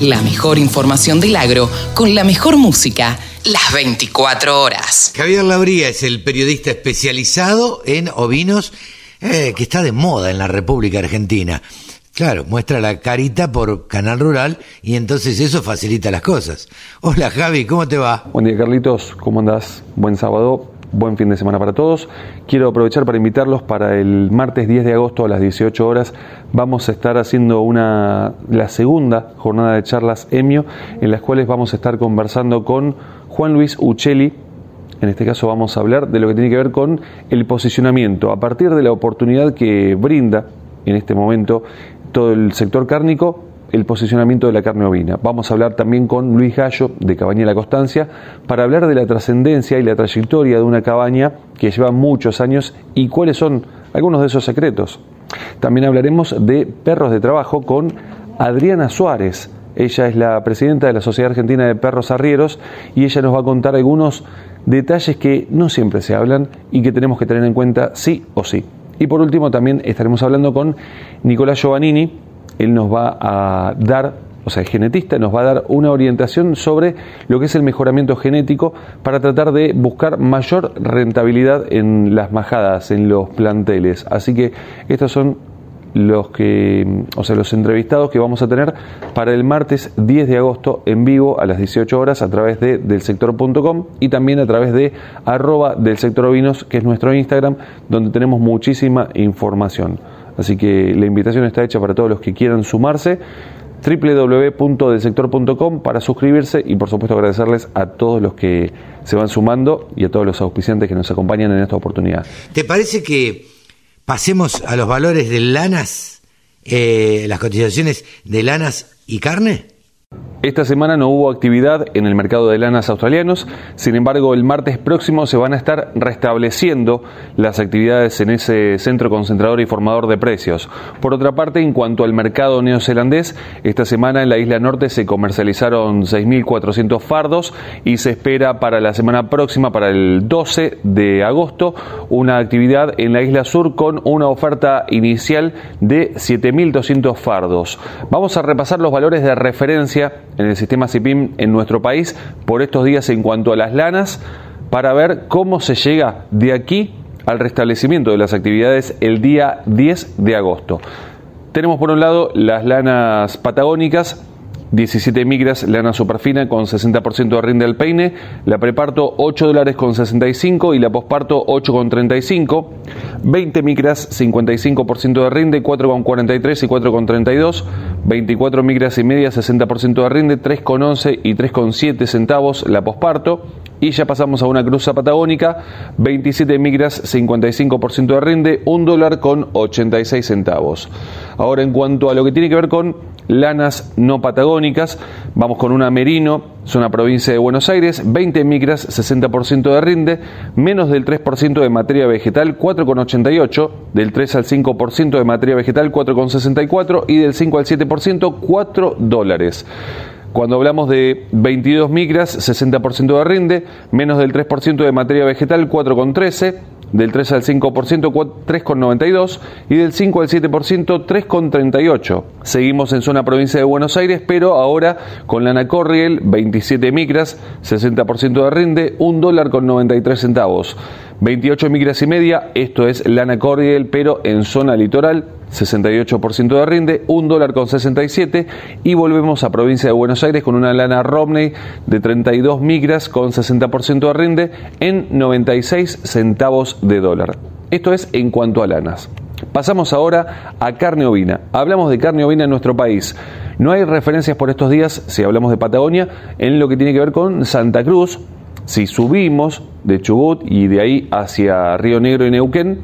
La mejor información del agro con la mejor música. las 24 horas. Javier Labría es el periodista especializado en ovinos eh, que está de moda en la República Argentina. Claro, muestra la carita por Canal Rural y entonces eso facilita las cosas. Hola Javi, ¿cómo te va? Buen día Carlitos, ¿cómo andás? Buen sábado, buen fin de semana para todos. Quiero aprovechar para invitarlos para el martes 10 de agosto a las 18 horas. Vamos a estar haciendo una, la segunda jornada de charlas EMIO, en las cuales vamos a estar conversando con Juan Luis Uccelli. En este caso vamos a hablar de lo que tiene que ver con el posicionamiento, a partir de la oportunidad que brinda en este momento todo el sector cárnico el posicionamiento de la carne ovina. Vamos a hablar también con Luis Gallo de Cabaña La Constancia para hablar de la trascendencia y la trayectoria de una cabaña que lleva muchos años y cuáles son algunos de esos secretos. También hablaremos de perros de trabajo con Adriana Suárez. Ella es la presidenta de la Sociedad Argentina de Perros Arrieros y ella nos va a contar algunos detalles que no siempre se hablan y que tenemos que tener en cuenta sí o sí. Y por último también estaremos hablando con Nicolás Giovannini, él nos va a dar, o sea, el genetista nos va a dar una orientación sobre lo que es el mejoramiento genético para tratar de buscar mayor rentabilidad en las majadas, en los planteles. Así que estos son los que, o sea, los entrevistados que vamos a tener para el martes 10 de agosto en vivo a las 18 horas a través de delsector.com y también a través de arroba del sector que es nuestro Instagram, donde tenemos muchísima información. Así que la invitación está hecha para todos los que quieran sumarse www.delsector.com para suscribirse y por supuesto agradecerles a todos los que se van sumando y a todos los auspiciantes que nos acompañan en esta oportunidad. ¿Te parece que pasemos a los valores de lanas, eh, las cotizaciones de lanas y carne? Esta semana no hubo actividad en el mercado de lanas australianos, sin embargo el martes próximo se van a estar restableciendo las actividades en ese centro concentrador y formador de precios. Por otra parte, en cuanto al mercado neozelandés, esta semana en la isla norte se comercializaron 6.400 fardos y se espera para la semana próxima, para el 12 de agosto, una actividad en la isla sur con una oferta inicial de 7.200 fardos. Vamos a repasar los valores de referencia en el sistema CIPIM en nuestro país por estos días en cuanto a las lanas para ver cómo se llega de aquí al restablecimiento de las actividades el día 10 de agosto. Tenemos por un lado las lanas patagónicas 17 migras lana superfina con 60% de rinde al peine, la preparto 8 dólares con 65 y la posparto 8 con 35, 20 micras 55% de rinde, 4 con 43 y 4 con 32, 24 micras y media 60% de rinde, 3 con 11 y 3 con 7 centavos la posparto y ya pasamos a una cruza patagónica, 27 migras 55% de rinde, 1 dólar con 86 centavos. Ahora en cuanto a lo que tiene que ver con lanas no patagónicas. Vamos con una merino, zona provincia de Buenos Aires, 20 micras, 60% de rinde, menos del 3% de materia vegetal, 4,88, del 3 al 5% de materia vegetal, 4,64 y del 5 al 7%, 4 dólares. Cuando hablamos de 22 micras, 60% de rinde, menos del 3% de materia vegetal, 4,13, del 3 al 5% 3,92 y del 5 al 7% 3,38. Seguimos en zona provincia de Buenos Aires, pero ahora con lana Corriel 27 micras, 60% de rinde, 1 dólar con 93 centavos. 28 micras y media, esto es lana Corriel, pero en zona litoral, 68% de rinde, 1 dólar con 67 y volvemos a provincia de Buenos Aires con una lana Romney de 32 micras con 60% de rinde en 96 centavos de dólar. Esto es en cuanto a lanas. Pasamos ahora a carne ovina. Hablamos de carne ovina en nuestro país. No hay referencias por estos días, si hablamos de Patagonia, en lo que tiene que ver con Santa Cruz, si subimos de Chubut y de ahí hacia Río Negro y Neuquén,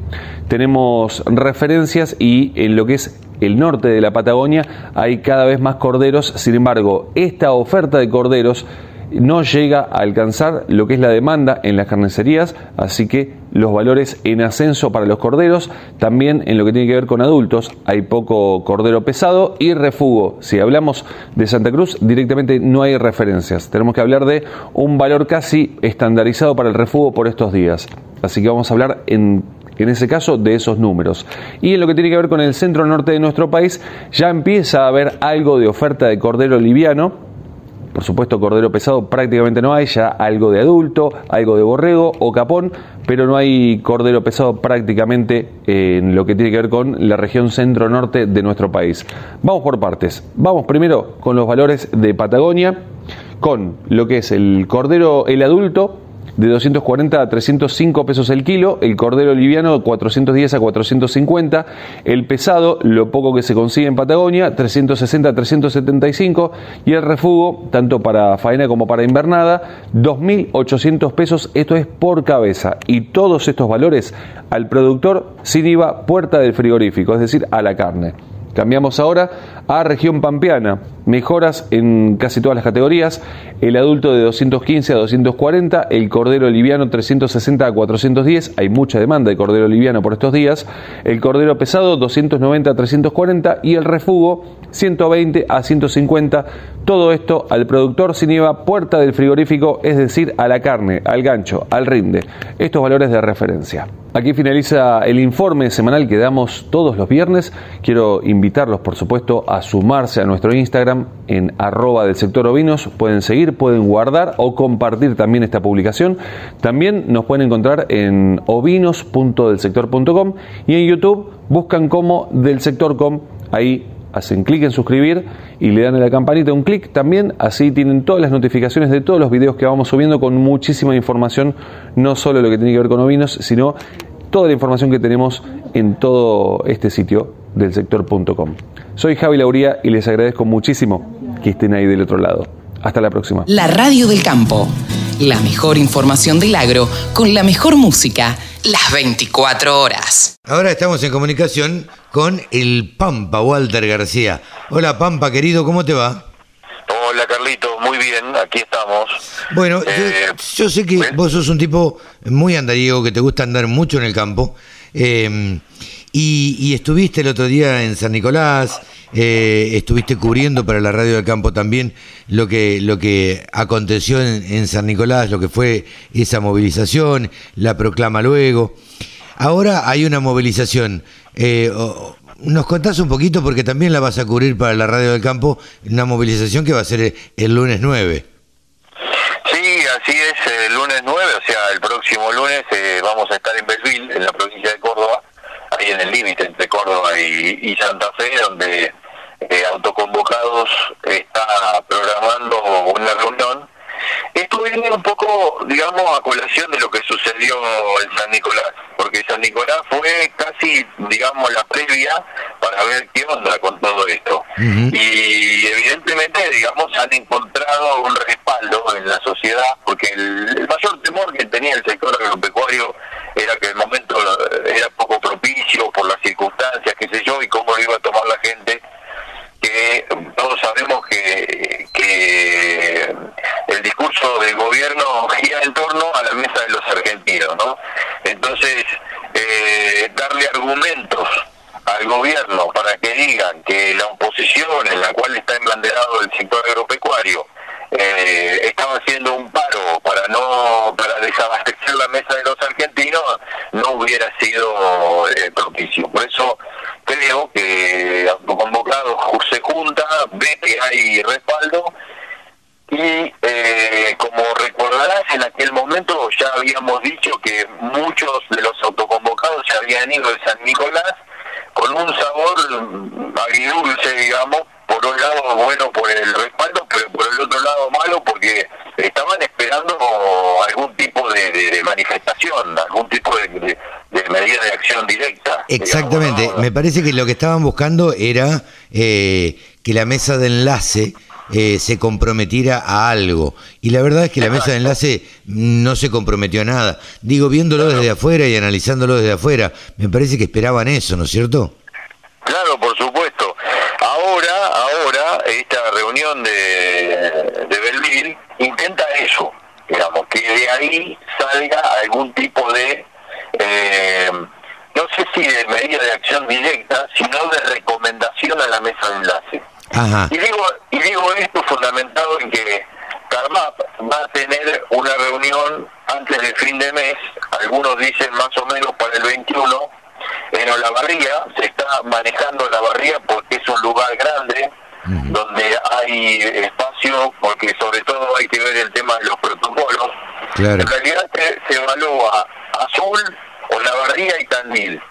tenemos referencias y en lo que es el norte de la Patagonia hay cada vez más corderos. Sin embargo, esta oferta de corderos no llega a alcanzar lo que es la demanda en las carnicerías, así que los valores en ascenso para los corderos, también en lo que tiene que ver con adultos, hay poco cordero pesado y refugo. Si hablamos de Santa Cruz, directamente no hay referencias. Tenemos que hablar de un valor casi estandarizado para el refugo por estos días. Así que vamos a hablar en en ese caso de esos números. Y en lo que tiene que ver con el centro norte de nuestro país, ya empieza a haber algo de oferta de cordero liviano, por supuesto cordero pesado prácticamente no hay, ya algo de adulto, algo de borrego o capón, pero no hay cordero pesado prácticamente en lo que tiene que ver con la región centro-norte de nuestro país. Vamos por partes. Vamos primero con los valores de Patagonia, con lo que es el cordero, el adulto, de 240 a 305 pesos el kilo, el cordero liviano de 410 a 450, el pesado, lo poco que se consigue en Patagonia, 360 a 375 y el refugo, tanto para faena como para invernada, 2.800 pesos, esto es por cabeza y todos estos valores al productor sin IVA puerta del frigorífico, es decir, a la carne. Cambiamos ahora a región pampeana. Mejoras en casi todas las categorías. El adulto de 215 a 240, el cordero liviano 360 a 410. Hay mucha demanda de cordero liviano por estos días. El cordero pesado 290 a 340 y el refugo 120 a 150. Todo esto al productor sin IVA, puerta del frigorífico, es decir, a la carne, al gancho, al rinde. Estos valores de referencia. Aquí finaliza el informe semanal que damos todos los viernes. Quiero invitarlos, por supuesto, a sumarse a nuestro Instagram en arroba del sector ovinos. Pueden seguir, pueden guardar o compartir también esta publicación. También nos pueden encontrar en ovinos.delsector.com y en YouTube buscan como del sector.com. Ahí hacen clic en suscribir y le dan a la campanita un clic también, así tienen todas las notificaciones de todos los videos que vamos subiendo con muchísima información, no solo lo que tiene que ver con ovinos, sino toda la información que tenemos en todo este sitio del sector.com. Soy Javi Lauría y les agradezco muchísimo que estén ahí del otro lado. Hasta la próxima. La Radio del Campo, la mejor información del agro con la mejor música las 24 horas. Ahora estamos en comunicación con el Pampa, Walter García. Hola Pampa, querido, ¿cómo te va? Hola Carlito, muy bien, aquí estamos. Bueno, Eh, yo, yo sé que vos sos un tipo muy andariego, que te gusta andar mucho en el campo. eh, y, estuviste el otro día en San Nicolás, eh, estuviste cubriendo para la radio del campo también lo que, lo que aconteció en, San Nicolás, lo que fue esa movilización, la proclama luego. Ahora hay una movilización. eh, nos contás un poquito porque también la vas a cubrir para la radio del campo, una movilización que va a ser el lunes 9. Sí, así es, el lunes 9, o sea, el próximo lunes eh, vamos a estar en Belville, en la provincia de Córdoba, ahí en el límite entre Córdoba y, y Santa Fe, donde eh, Autoconvocados está programando una reunión. Esto viene un poco, digamos, a colación de lo que sucedió en San Nicolás, porque San Nicolás fue casi, digamos, la previa para ver qué onda con todo esto. Y evidentemente, digamos, han encontrado un respaldo en la sociedad, porque el, el mayor temor que tenía el sector agropecuario era que el propicio por las circunstancias, qué sé yo, y cómo lo iba a tomar la gente que todos sabemos que, que el discurso del gobierno gira en torno a la mesa de los argentinos, ¿no? Entonces, eh, darle argumentos al gobierno para que digan que la oposición en la cual está embanderado el sector agropecuario eh, estaba haciendo un paro para no para desabastecer la mesa de los no hubiera sido eh, propicio. Por eso creo que autoconvocados se junta ve que hay respaldo y eh, como recordarás en aquel momento ya habíamos dicho que muchos de los autoconvocados se habían ido de San Nicolás con un sabor agridulce digamos por un lado bueno por el respaldo pero por el otro lado malo porque estaban esperando algún de, manifestación algún tipo de, de- de medida de acción directa Exactamente, me parece que lo que estaban buscando era eh, que la mesa de enlace eh, se comprometiera a algo. Y la verdad es que la mesa de enlace no se comprometió a nada. Digo, viéndolo desde afuera y analizándolo desde afuera, me parece que esperaban eso, ¿no es cierto? Claro, por supuesto. Ahora, ahora, esta reunión de, de Belville intenta eso, digamos, que de ahí salga algún tipo de, eh, no sé si de medida de acción directa, sino de recomendación a la mesa de enlace. Ajá. Y digo, y digo esto fundamentado en que Carmap va a tener una reunión antes del fin de mes, algunos dicen más o menos para el 21, en Olavarría, se está manejando Olavarría porque es un lugar grande, donde hay espacio espacio, porque sobre todo hay que ver el tema de los protocolos. Claro. En realidad se, se evalúa Azul, Olavarría y Tandil.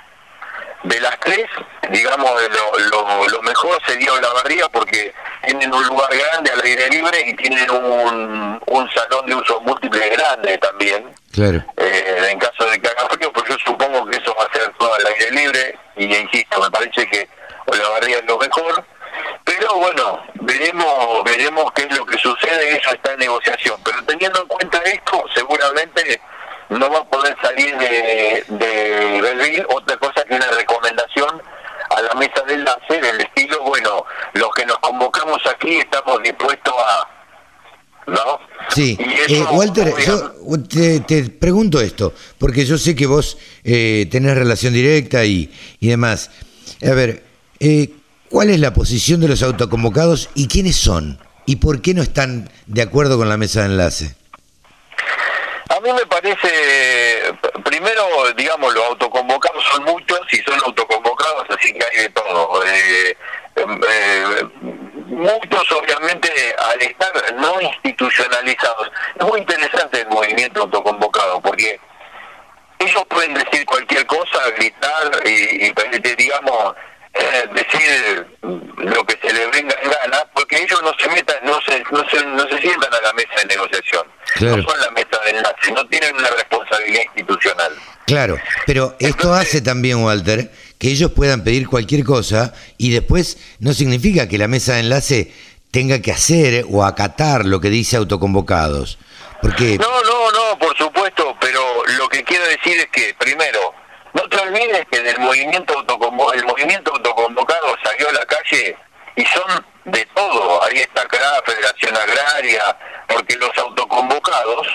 De las tres, digamos, lo, lo, lo mejor sería Olavarría porque tienen un lugar grande al aire libre y tienen un, un salón de uso múltiple grande también. Claro. Eh, en caso de que haga frío, pues yo supongo que eso va a ser todo al aire libre y insisto, me parece que Olavarría es lo mejor. Pero bueno, veremos veremos qué es lo que sucede, eso está en negociación. Pero teniendo en cuenta esto, seguramente no va a poder salir de, de Belville otra cosa que una recomendación a la mesa de enlace del estilo, bueno, los que nos convocamos aquí estamos dispuestos a... ¿No? Sí, eso, Eh, Walter, yo te, te pregunto esto, porque yo sé que vos eh, tenés relación directa y, y demás. A ver, eh, ¿cuál es la posición de los autoconvocados y quiénes son? ¿Y por qué no están de acuerdo con la mesa de enlace? A mí me parece, primero, digamos, los autoconvocados son muchos y son autoconvocados, así que hay de todo. Eh, eh, muchos, obviamente, al estar no institucionalizados. Es muy interesante el movimiento autoconvocado porque ellos pueden decir cualquier cosa, gritar y, y, digamos, eh, decir lo que se les venga en gana, porque ellos no se metan, no se, no se, no se sientan a la mesa de negociación. Claro. No son la mesa de enlace, no tienen una responsabilidad institucional. Claro, pero esto hace también, Walter, que ellos puedan pedir cualquier cosa y después no significa que la mesa de enlace tenga que hacer o acatar lo que dice autoconvocados. Porque, No, no, no, por supuesto, pero lo que quiero decir es que, primero, no te olvides que del movimiento autoconvo el movimiento autoconvocado salió a la calle y son de todo. Ahí está CRA, Federación Agraria, porque los autoconvocados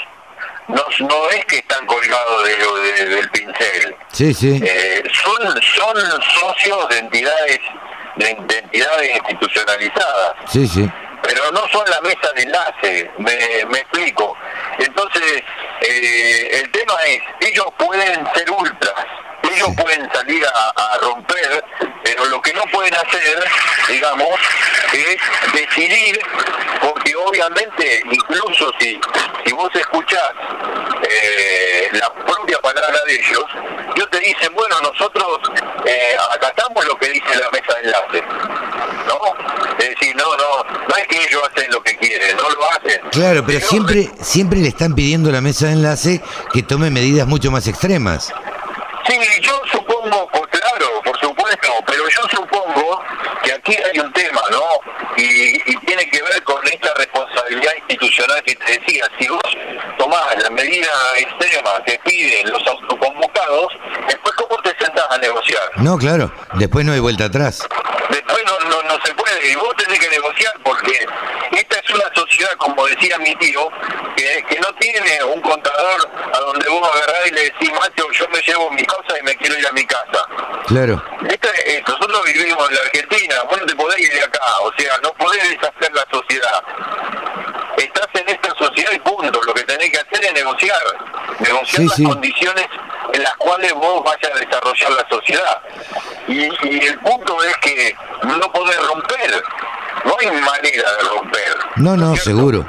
no, no es que están colgados de, de- del pincel. sí, sí, Eh, son, son socios de entidades, de, de entidades institucionalizadas sí, sí. pero no son la mesa de enlace, me, me explico. Entonces, eh, el tema es, ellos pueden ser ultras, ellos pueden salir a, a romper, pero lo que no pueden hacer, digamos, es decidir, porque obviamente, incluso si, si vos escuchás eh, la propia palabra de ellos, ellos te dicen, bueno, nosotros eh, acatamos lo que dice la mesa de enlace. ¿no? Es decir, no, no, no es que ellos hacen lo que quieren, no lo hacen. Claro, pero siempre, siempre le están pidiendo a la mesa de enlace que tome medidas mucho más extremas. Sí, yo supongo, pues claro, por supuesto, pero yo supongo que aquí hay un tema, ¿no? Y, tiene que ver con esta responsabilidad institucional que te decía. Si vos tomás la medida extrema que piden los autoconvocados, después ¿cómo negociar? No, claro, después no hay vuelta atrás. Después no, no, no se puede, y vos tenés que negociar porque esta es una sociedad, como decía mi tío, que, que no tiene un contador a donde vos agarrás y le decís, macho, yo me llevo mis cosas y me quiero ir a mi casa. Claro, Esta es- nosotros vivimos en la Argentina, vos no te podés ir de acá, o sea, no podés deshacer la sociedad. Estás en esta sociedad y punto, lo que tenés que hacer es negociar, negociar Sí, las sí. condiciones en las cuales vos vayas a desarrollar la sociedad. Y, y el punto es que no podés romper, no hay manera de romper. no, no, seguro.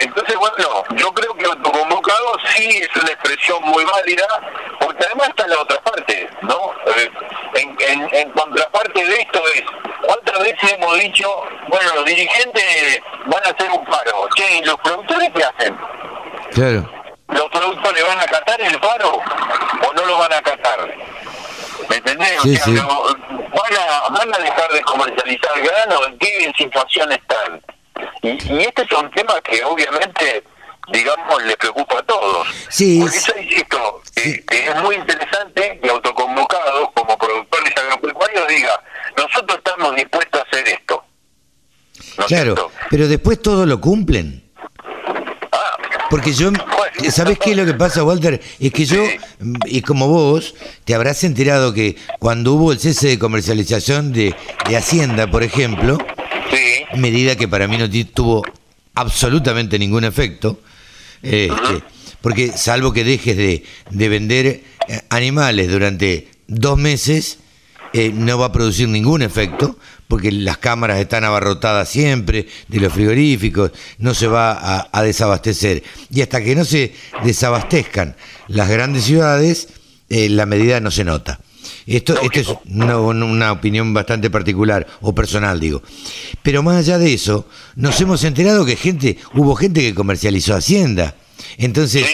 Entonces, bueno, yo creo que autoconvocado sí es una expresión muy válida, porque además está la otra parte, ¿no? Eh, en, en- en contraparte de esto es, ¿cuántas veces hemos dicho, bueno, los dirigentes van a hacer un paro? Che, ¿y los productores qué hacen? Claro, ¿Los productores van a acatar el paro o no lo van a acatar? ¿Me entendés? Sí, o sea, sí. no- van, a, van a dejar de comercializar grano, ¿en qué situación están? Y, y este es un tema que obviamente, digamos, le preocupa a todos. Sí, Por eso insisto, que, que es muy interesante que autoconvocados como productores agropecuarios diga, nosotros estamos dispuestos a hacer esto. ¿No es claro, cierto? pero después todo lo cumplen. Porque yo, ¿sabés qué es lo que pasa, Walter? Es que yo, y como vos, te habrás enterado que cuando hubo el cese de comercialización de, de Hacienda, por ejemplo, sí, medida que para mí no tuvo absolutamente ningún efecto, este, porque salvo que dejes de, de vender eh, animales durante dos meses, eh, no va a producir ningún efecto, porque las cámaras están abarrotadas siempre de los frigoríficos, no se va a, a desabastecer. Y hasta que no se desabastezcan las grandes ciudades, eh, la medida no se nota. Esto, esto es una, una opinión bastante particular o personal, digo. Pero más allá de eso, nos hemos enterado que gente, hubo gente que comercializó Hacienda. Entonces,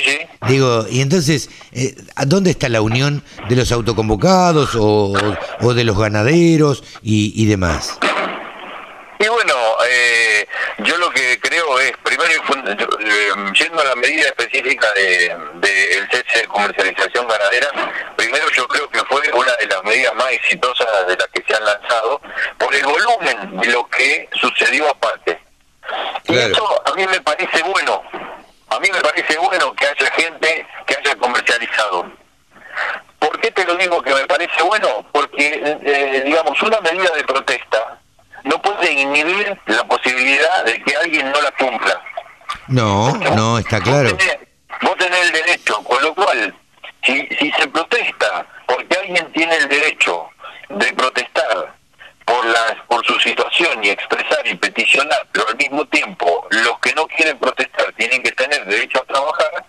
digo, y entonces, eh, ¿a ¿dónde está la unión de los autoconvocados o, o de los ganaderos y, y demás? Y bueno, eh, yo lo que creo es, primero, eh, yendo a la medida específica del de, el cese de comercialización ganadera, primero yo creo que fue una de las medidas más exitosas de las que se han lanzado por el volumen de lo que sucedió aparte. Y eso a mí me parece bueno, a mí me parece bueno que haya gente que haya comercializado. ¿Por qué te lo digo que me parece bueno? Porque, eh, digamos, una medida de protesta no puede inhibir la posibilidad de que alguien no la cumpla. No, no, está claro. Vos tenés el derecho, con lo cual, si, si se protesta porque alguien tiene el derecho de protestar por las por su situación y expresar y peticionar, pero al mismo tiempo los que no quieren protestar tienen que tener derecho a trabajar,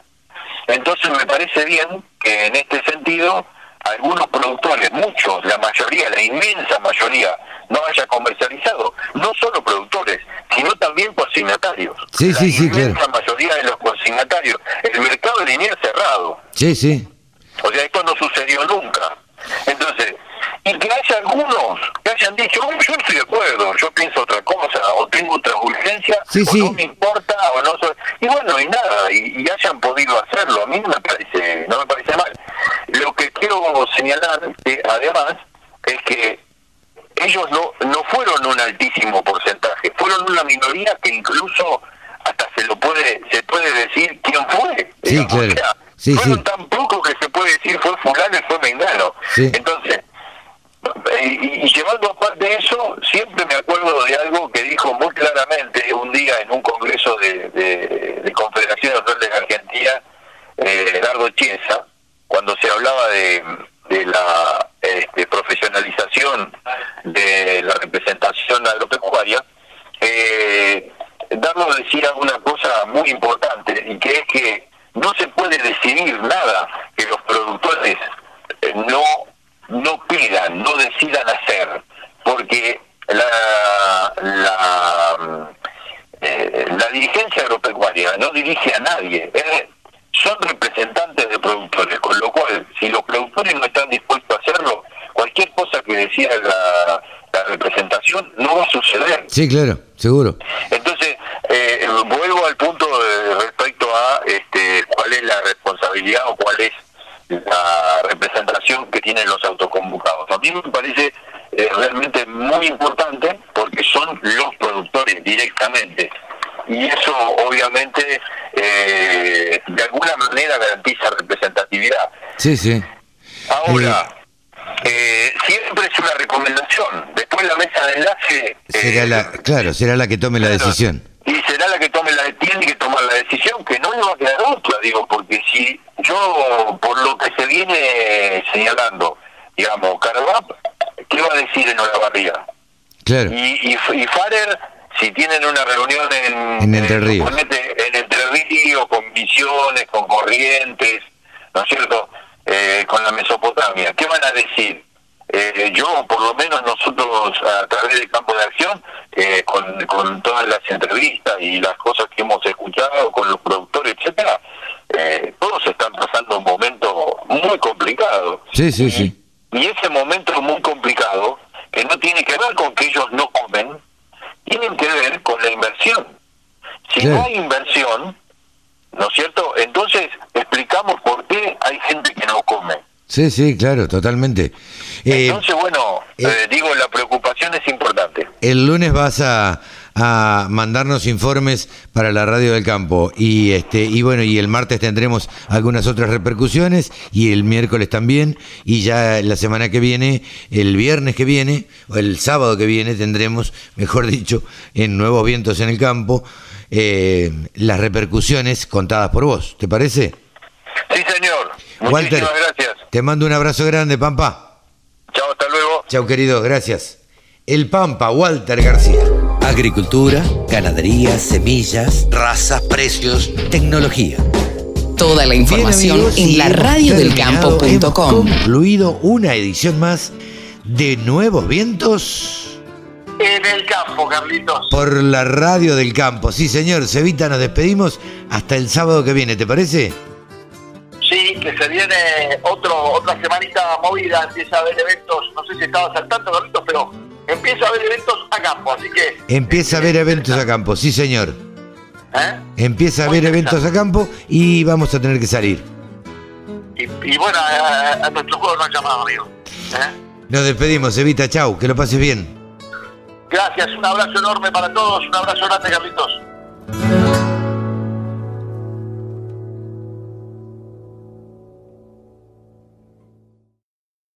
entonces me parece bien que en este sentido algunos productores, muchos, la mayoría, la inmensa mayoría, no haya comercializado, no solo productores, sino también consignatarios. Sí, sí, sí, la claro. inmensa mayoría de los consignatarios. El mercado de línea cerrado. Sí, sí. O sea, esto no sucedió nunca. Entonces, y que haya algunos hayan dicho, "Oh, yo estoy de acuerdo, yo pienso otra cosa, o tengo otra urgencia, Sí, o sí. no me importa, o no soy... Y bueno, y nada, y, y hayan podido hacerlo, a mí no me parece, no me parece mal. Lo que quiero señalar, que además, es que ellos no, no fueron un altísimo porcentaje, fueron una minoría que incluso hasta se lo puede, se puede decir quién fue. Sí, digamos, claro. o sea, Sí, fueron sí. tan poco que se puede decir fue fulano y fue mengano. Sí. Entonces, eh, y, llevando aparte eso, siempre me acuerdo de algo que dijo muy claramente un día en un congreso de, de, de Confederación Nacional de la Argentina, eh, Dardo Chiesa, cuando se hablaba de, de la este, profesionalización de la representación agropecuaria, eh, Dardo decía una cosa muy importante, y que es que no se puede decidir nada que los productores eh, no no pidan, no decidan hacer, porque la la, mm, eh, la dirigencia agropecuaria no dirige a nadie, es- son representantes de productores, con lo cual, si los productores no están dispuestos a hacerlo, cualquier cosa que decía la, la representación no va a suceder. Sí, claro, seguro. Entonces, eh, vuelvo al punto de- respecto a este, cuál es la responsabilidad o cuál es la representación que tienen los autoconvocados. A mí me parece eh, realmente muy importante porque son los productores directamente. Y eso obviamente eh, de alguna manera garantiza representatividad. Sí, sí. Ahora, eh, siempre es una recomendación. Después la mesa de enlace Será la, claro, será la que tome la decisión. y será la que tome la tiene que tomar la decisión que no le va a quedar otra digo porque si yo por lo que se viene señalando digamos Carvap qué va a decir en Olavarría Claro. y, y, y Farer si tienen una reunión en, En Entre Ríos. en Entre Ríos con Misiones con Corrientes no es cierto Eh, con la Mesopotamia qué van a decir eh, yo, por lo menos nosotros a través del campo de acción, eh, con, con todas las entrevistas y las cosas que hemos escuchado con los productores, etcétera, eh, todos están pasando un momento muy complicado. Sí, sí, sí. Y ese momento muy complicado, que no tiene que ver con que ellos no comen, tienen que ver con la inversión. Si no hay inversión, ¿no es cierto? Entonces explicamos por qué hay gente que no come. Sí, sí, claro, totalmente. Eh, Entonces, bueno, eh, digo, la preocupación es importante. el lunes vas a, a mandarnos informes para la radio del campo y este y bueno y el martes tendremos algunas otras repercusiones y el miércoles también y ya la semana que viene el viernes que viene o el sábado que viene tendremos mejor dicho en nuevos vientos en el campo eh, las repercusiones contadas por vos ¿te parece? Sí, señor. Walter Muchísimas gracias. te mando un abrazo grande Pampa Chao, hasta luego. Chau, querido, gracias. El Pampa, Walter García. Agricultura, ganadería, semillas, razas, precios, tecnología. Toda la información Bien, amigos, en la radiodelcampo.com. concluido una edición más de Nuevos Vientos En el campo, Carlitos. por la radio del campo. Sí, señor. Cevita, nos despedimos hasta el sábado que viene, ¿te parece? Sí, que se viene otro, otra semanita movida, empieza a haber eventos, no sé si estabas al tanto, Carlitos, pero empieza a haber eventos a campo, así que... Empieza a haber eventos a campo, sí, señor. ¿eh? Empieza a haber eventos a campo y vamos a tener que salir. Y, y bueno, a, a nuestro juego no han llamado, amigo. ¿eh? Nos despedimos, Evita, chau, que lo pases bien. Gracias, un abrazo enorme para todos, un abrazo grande, Carlitos.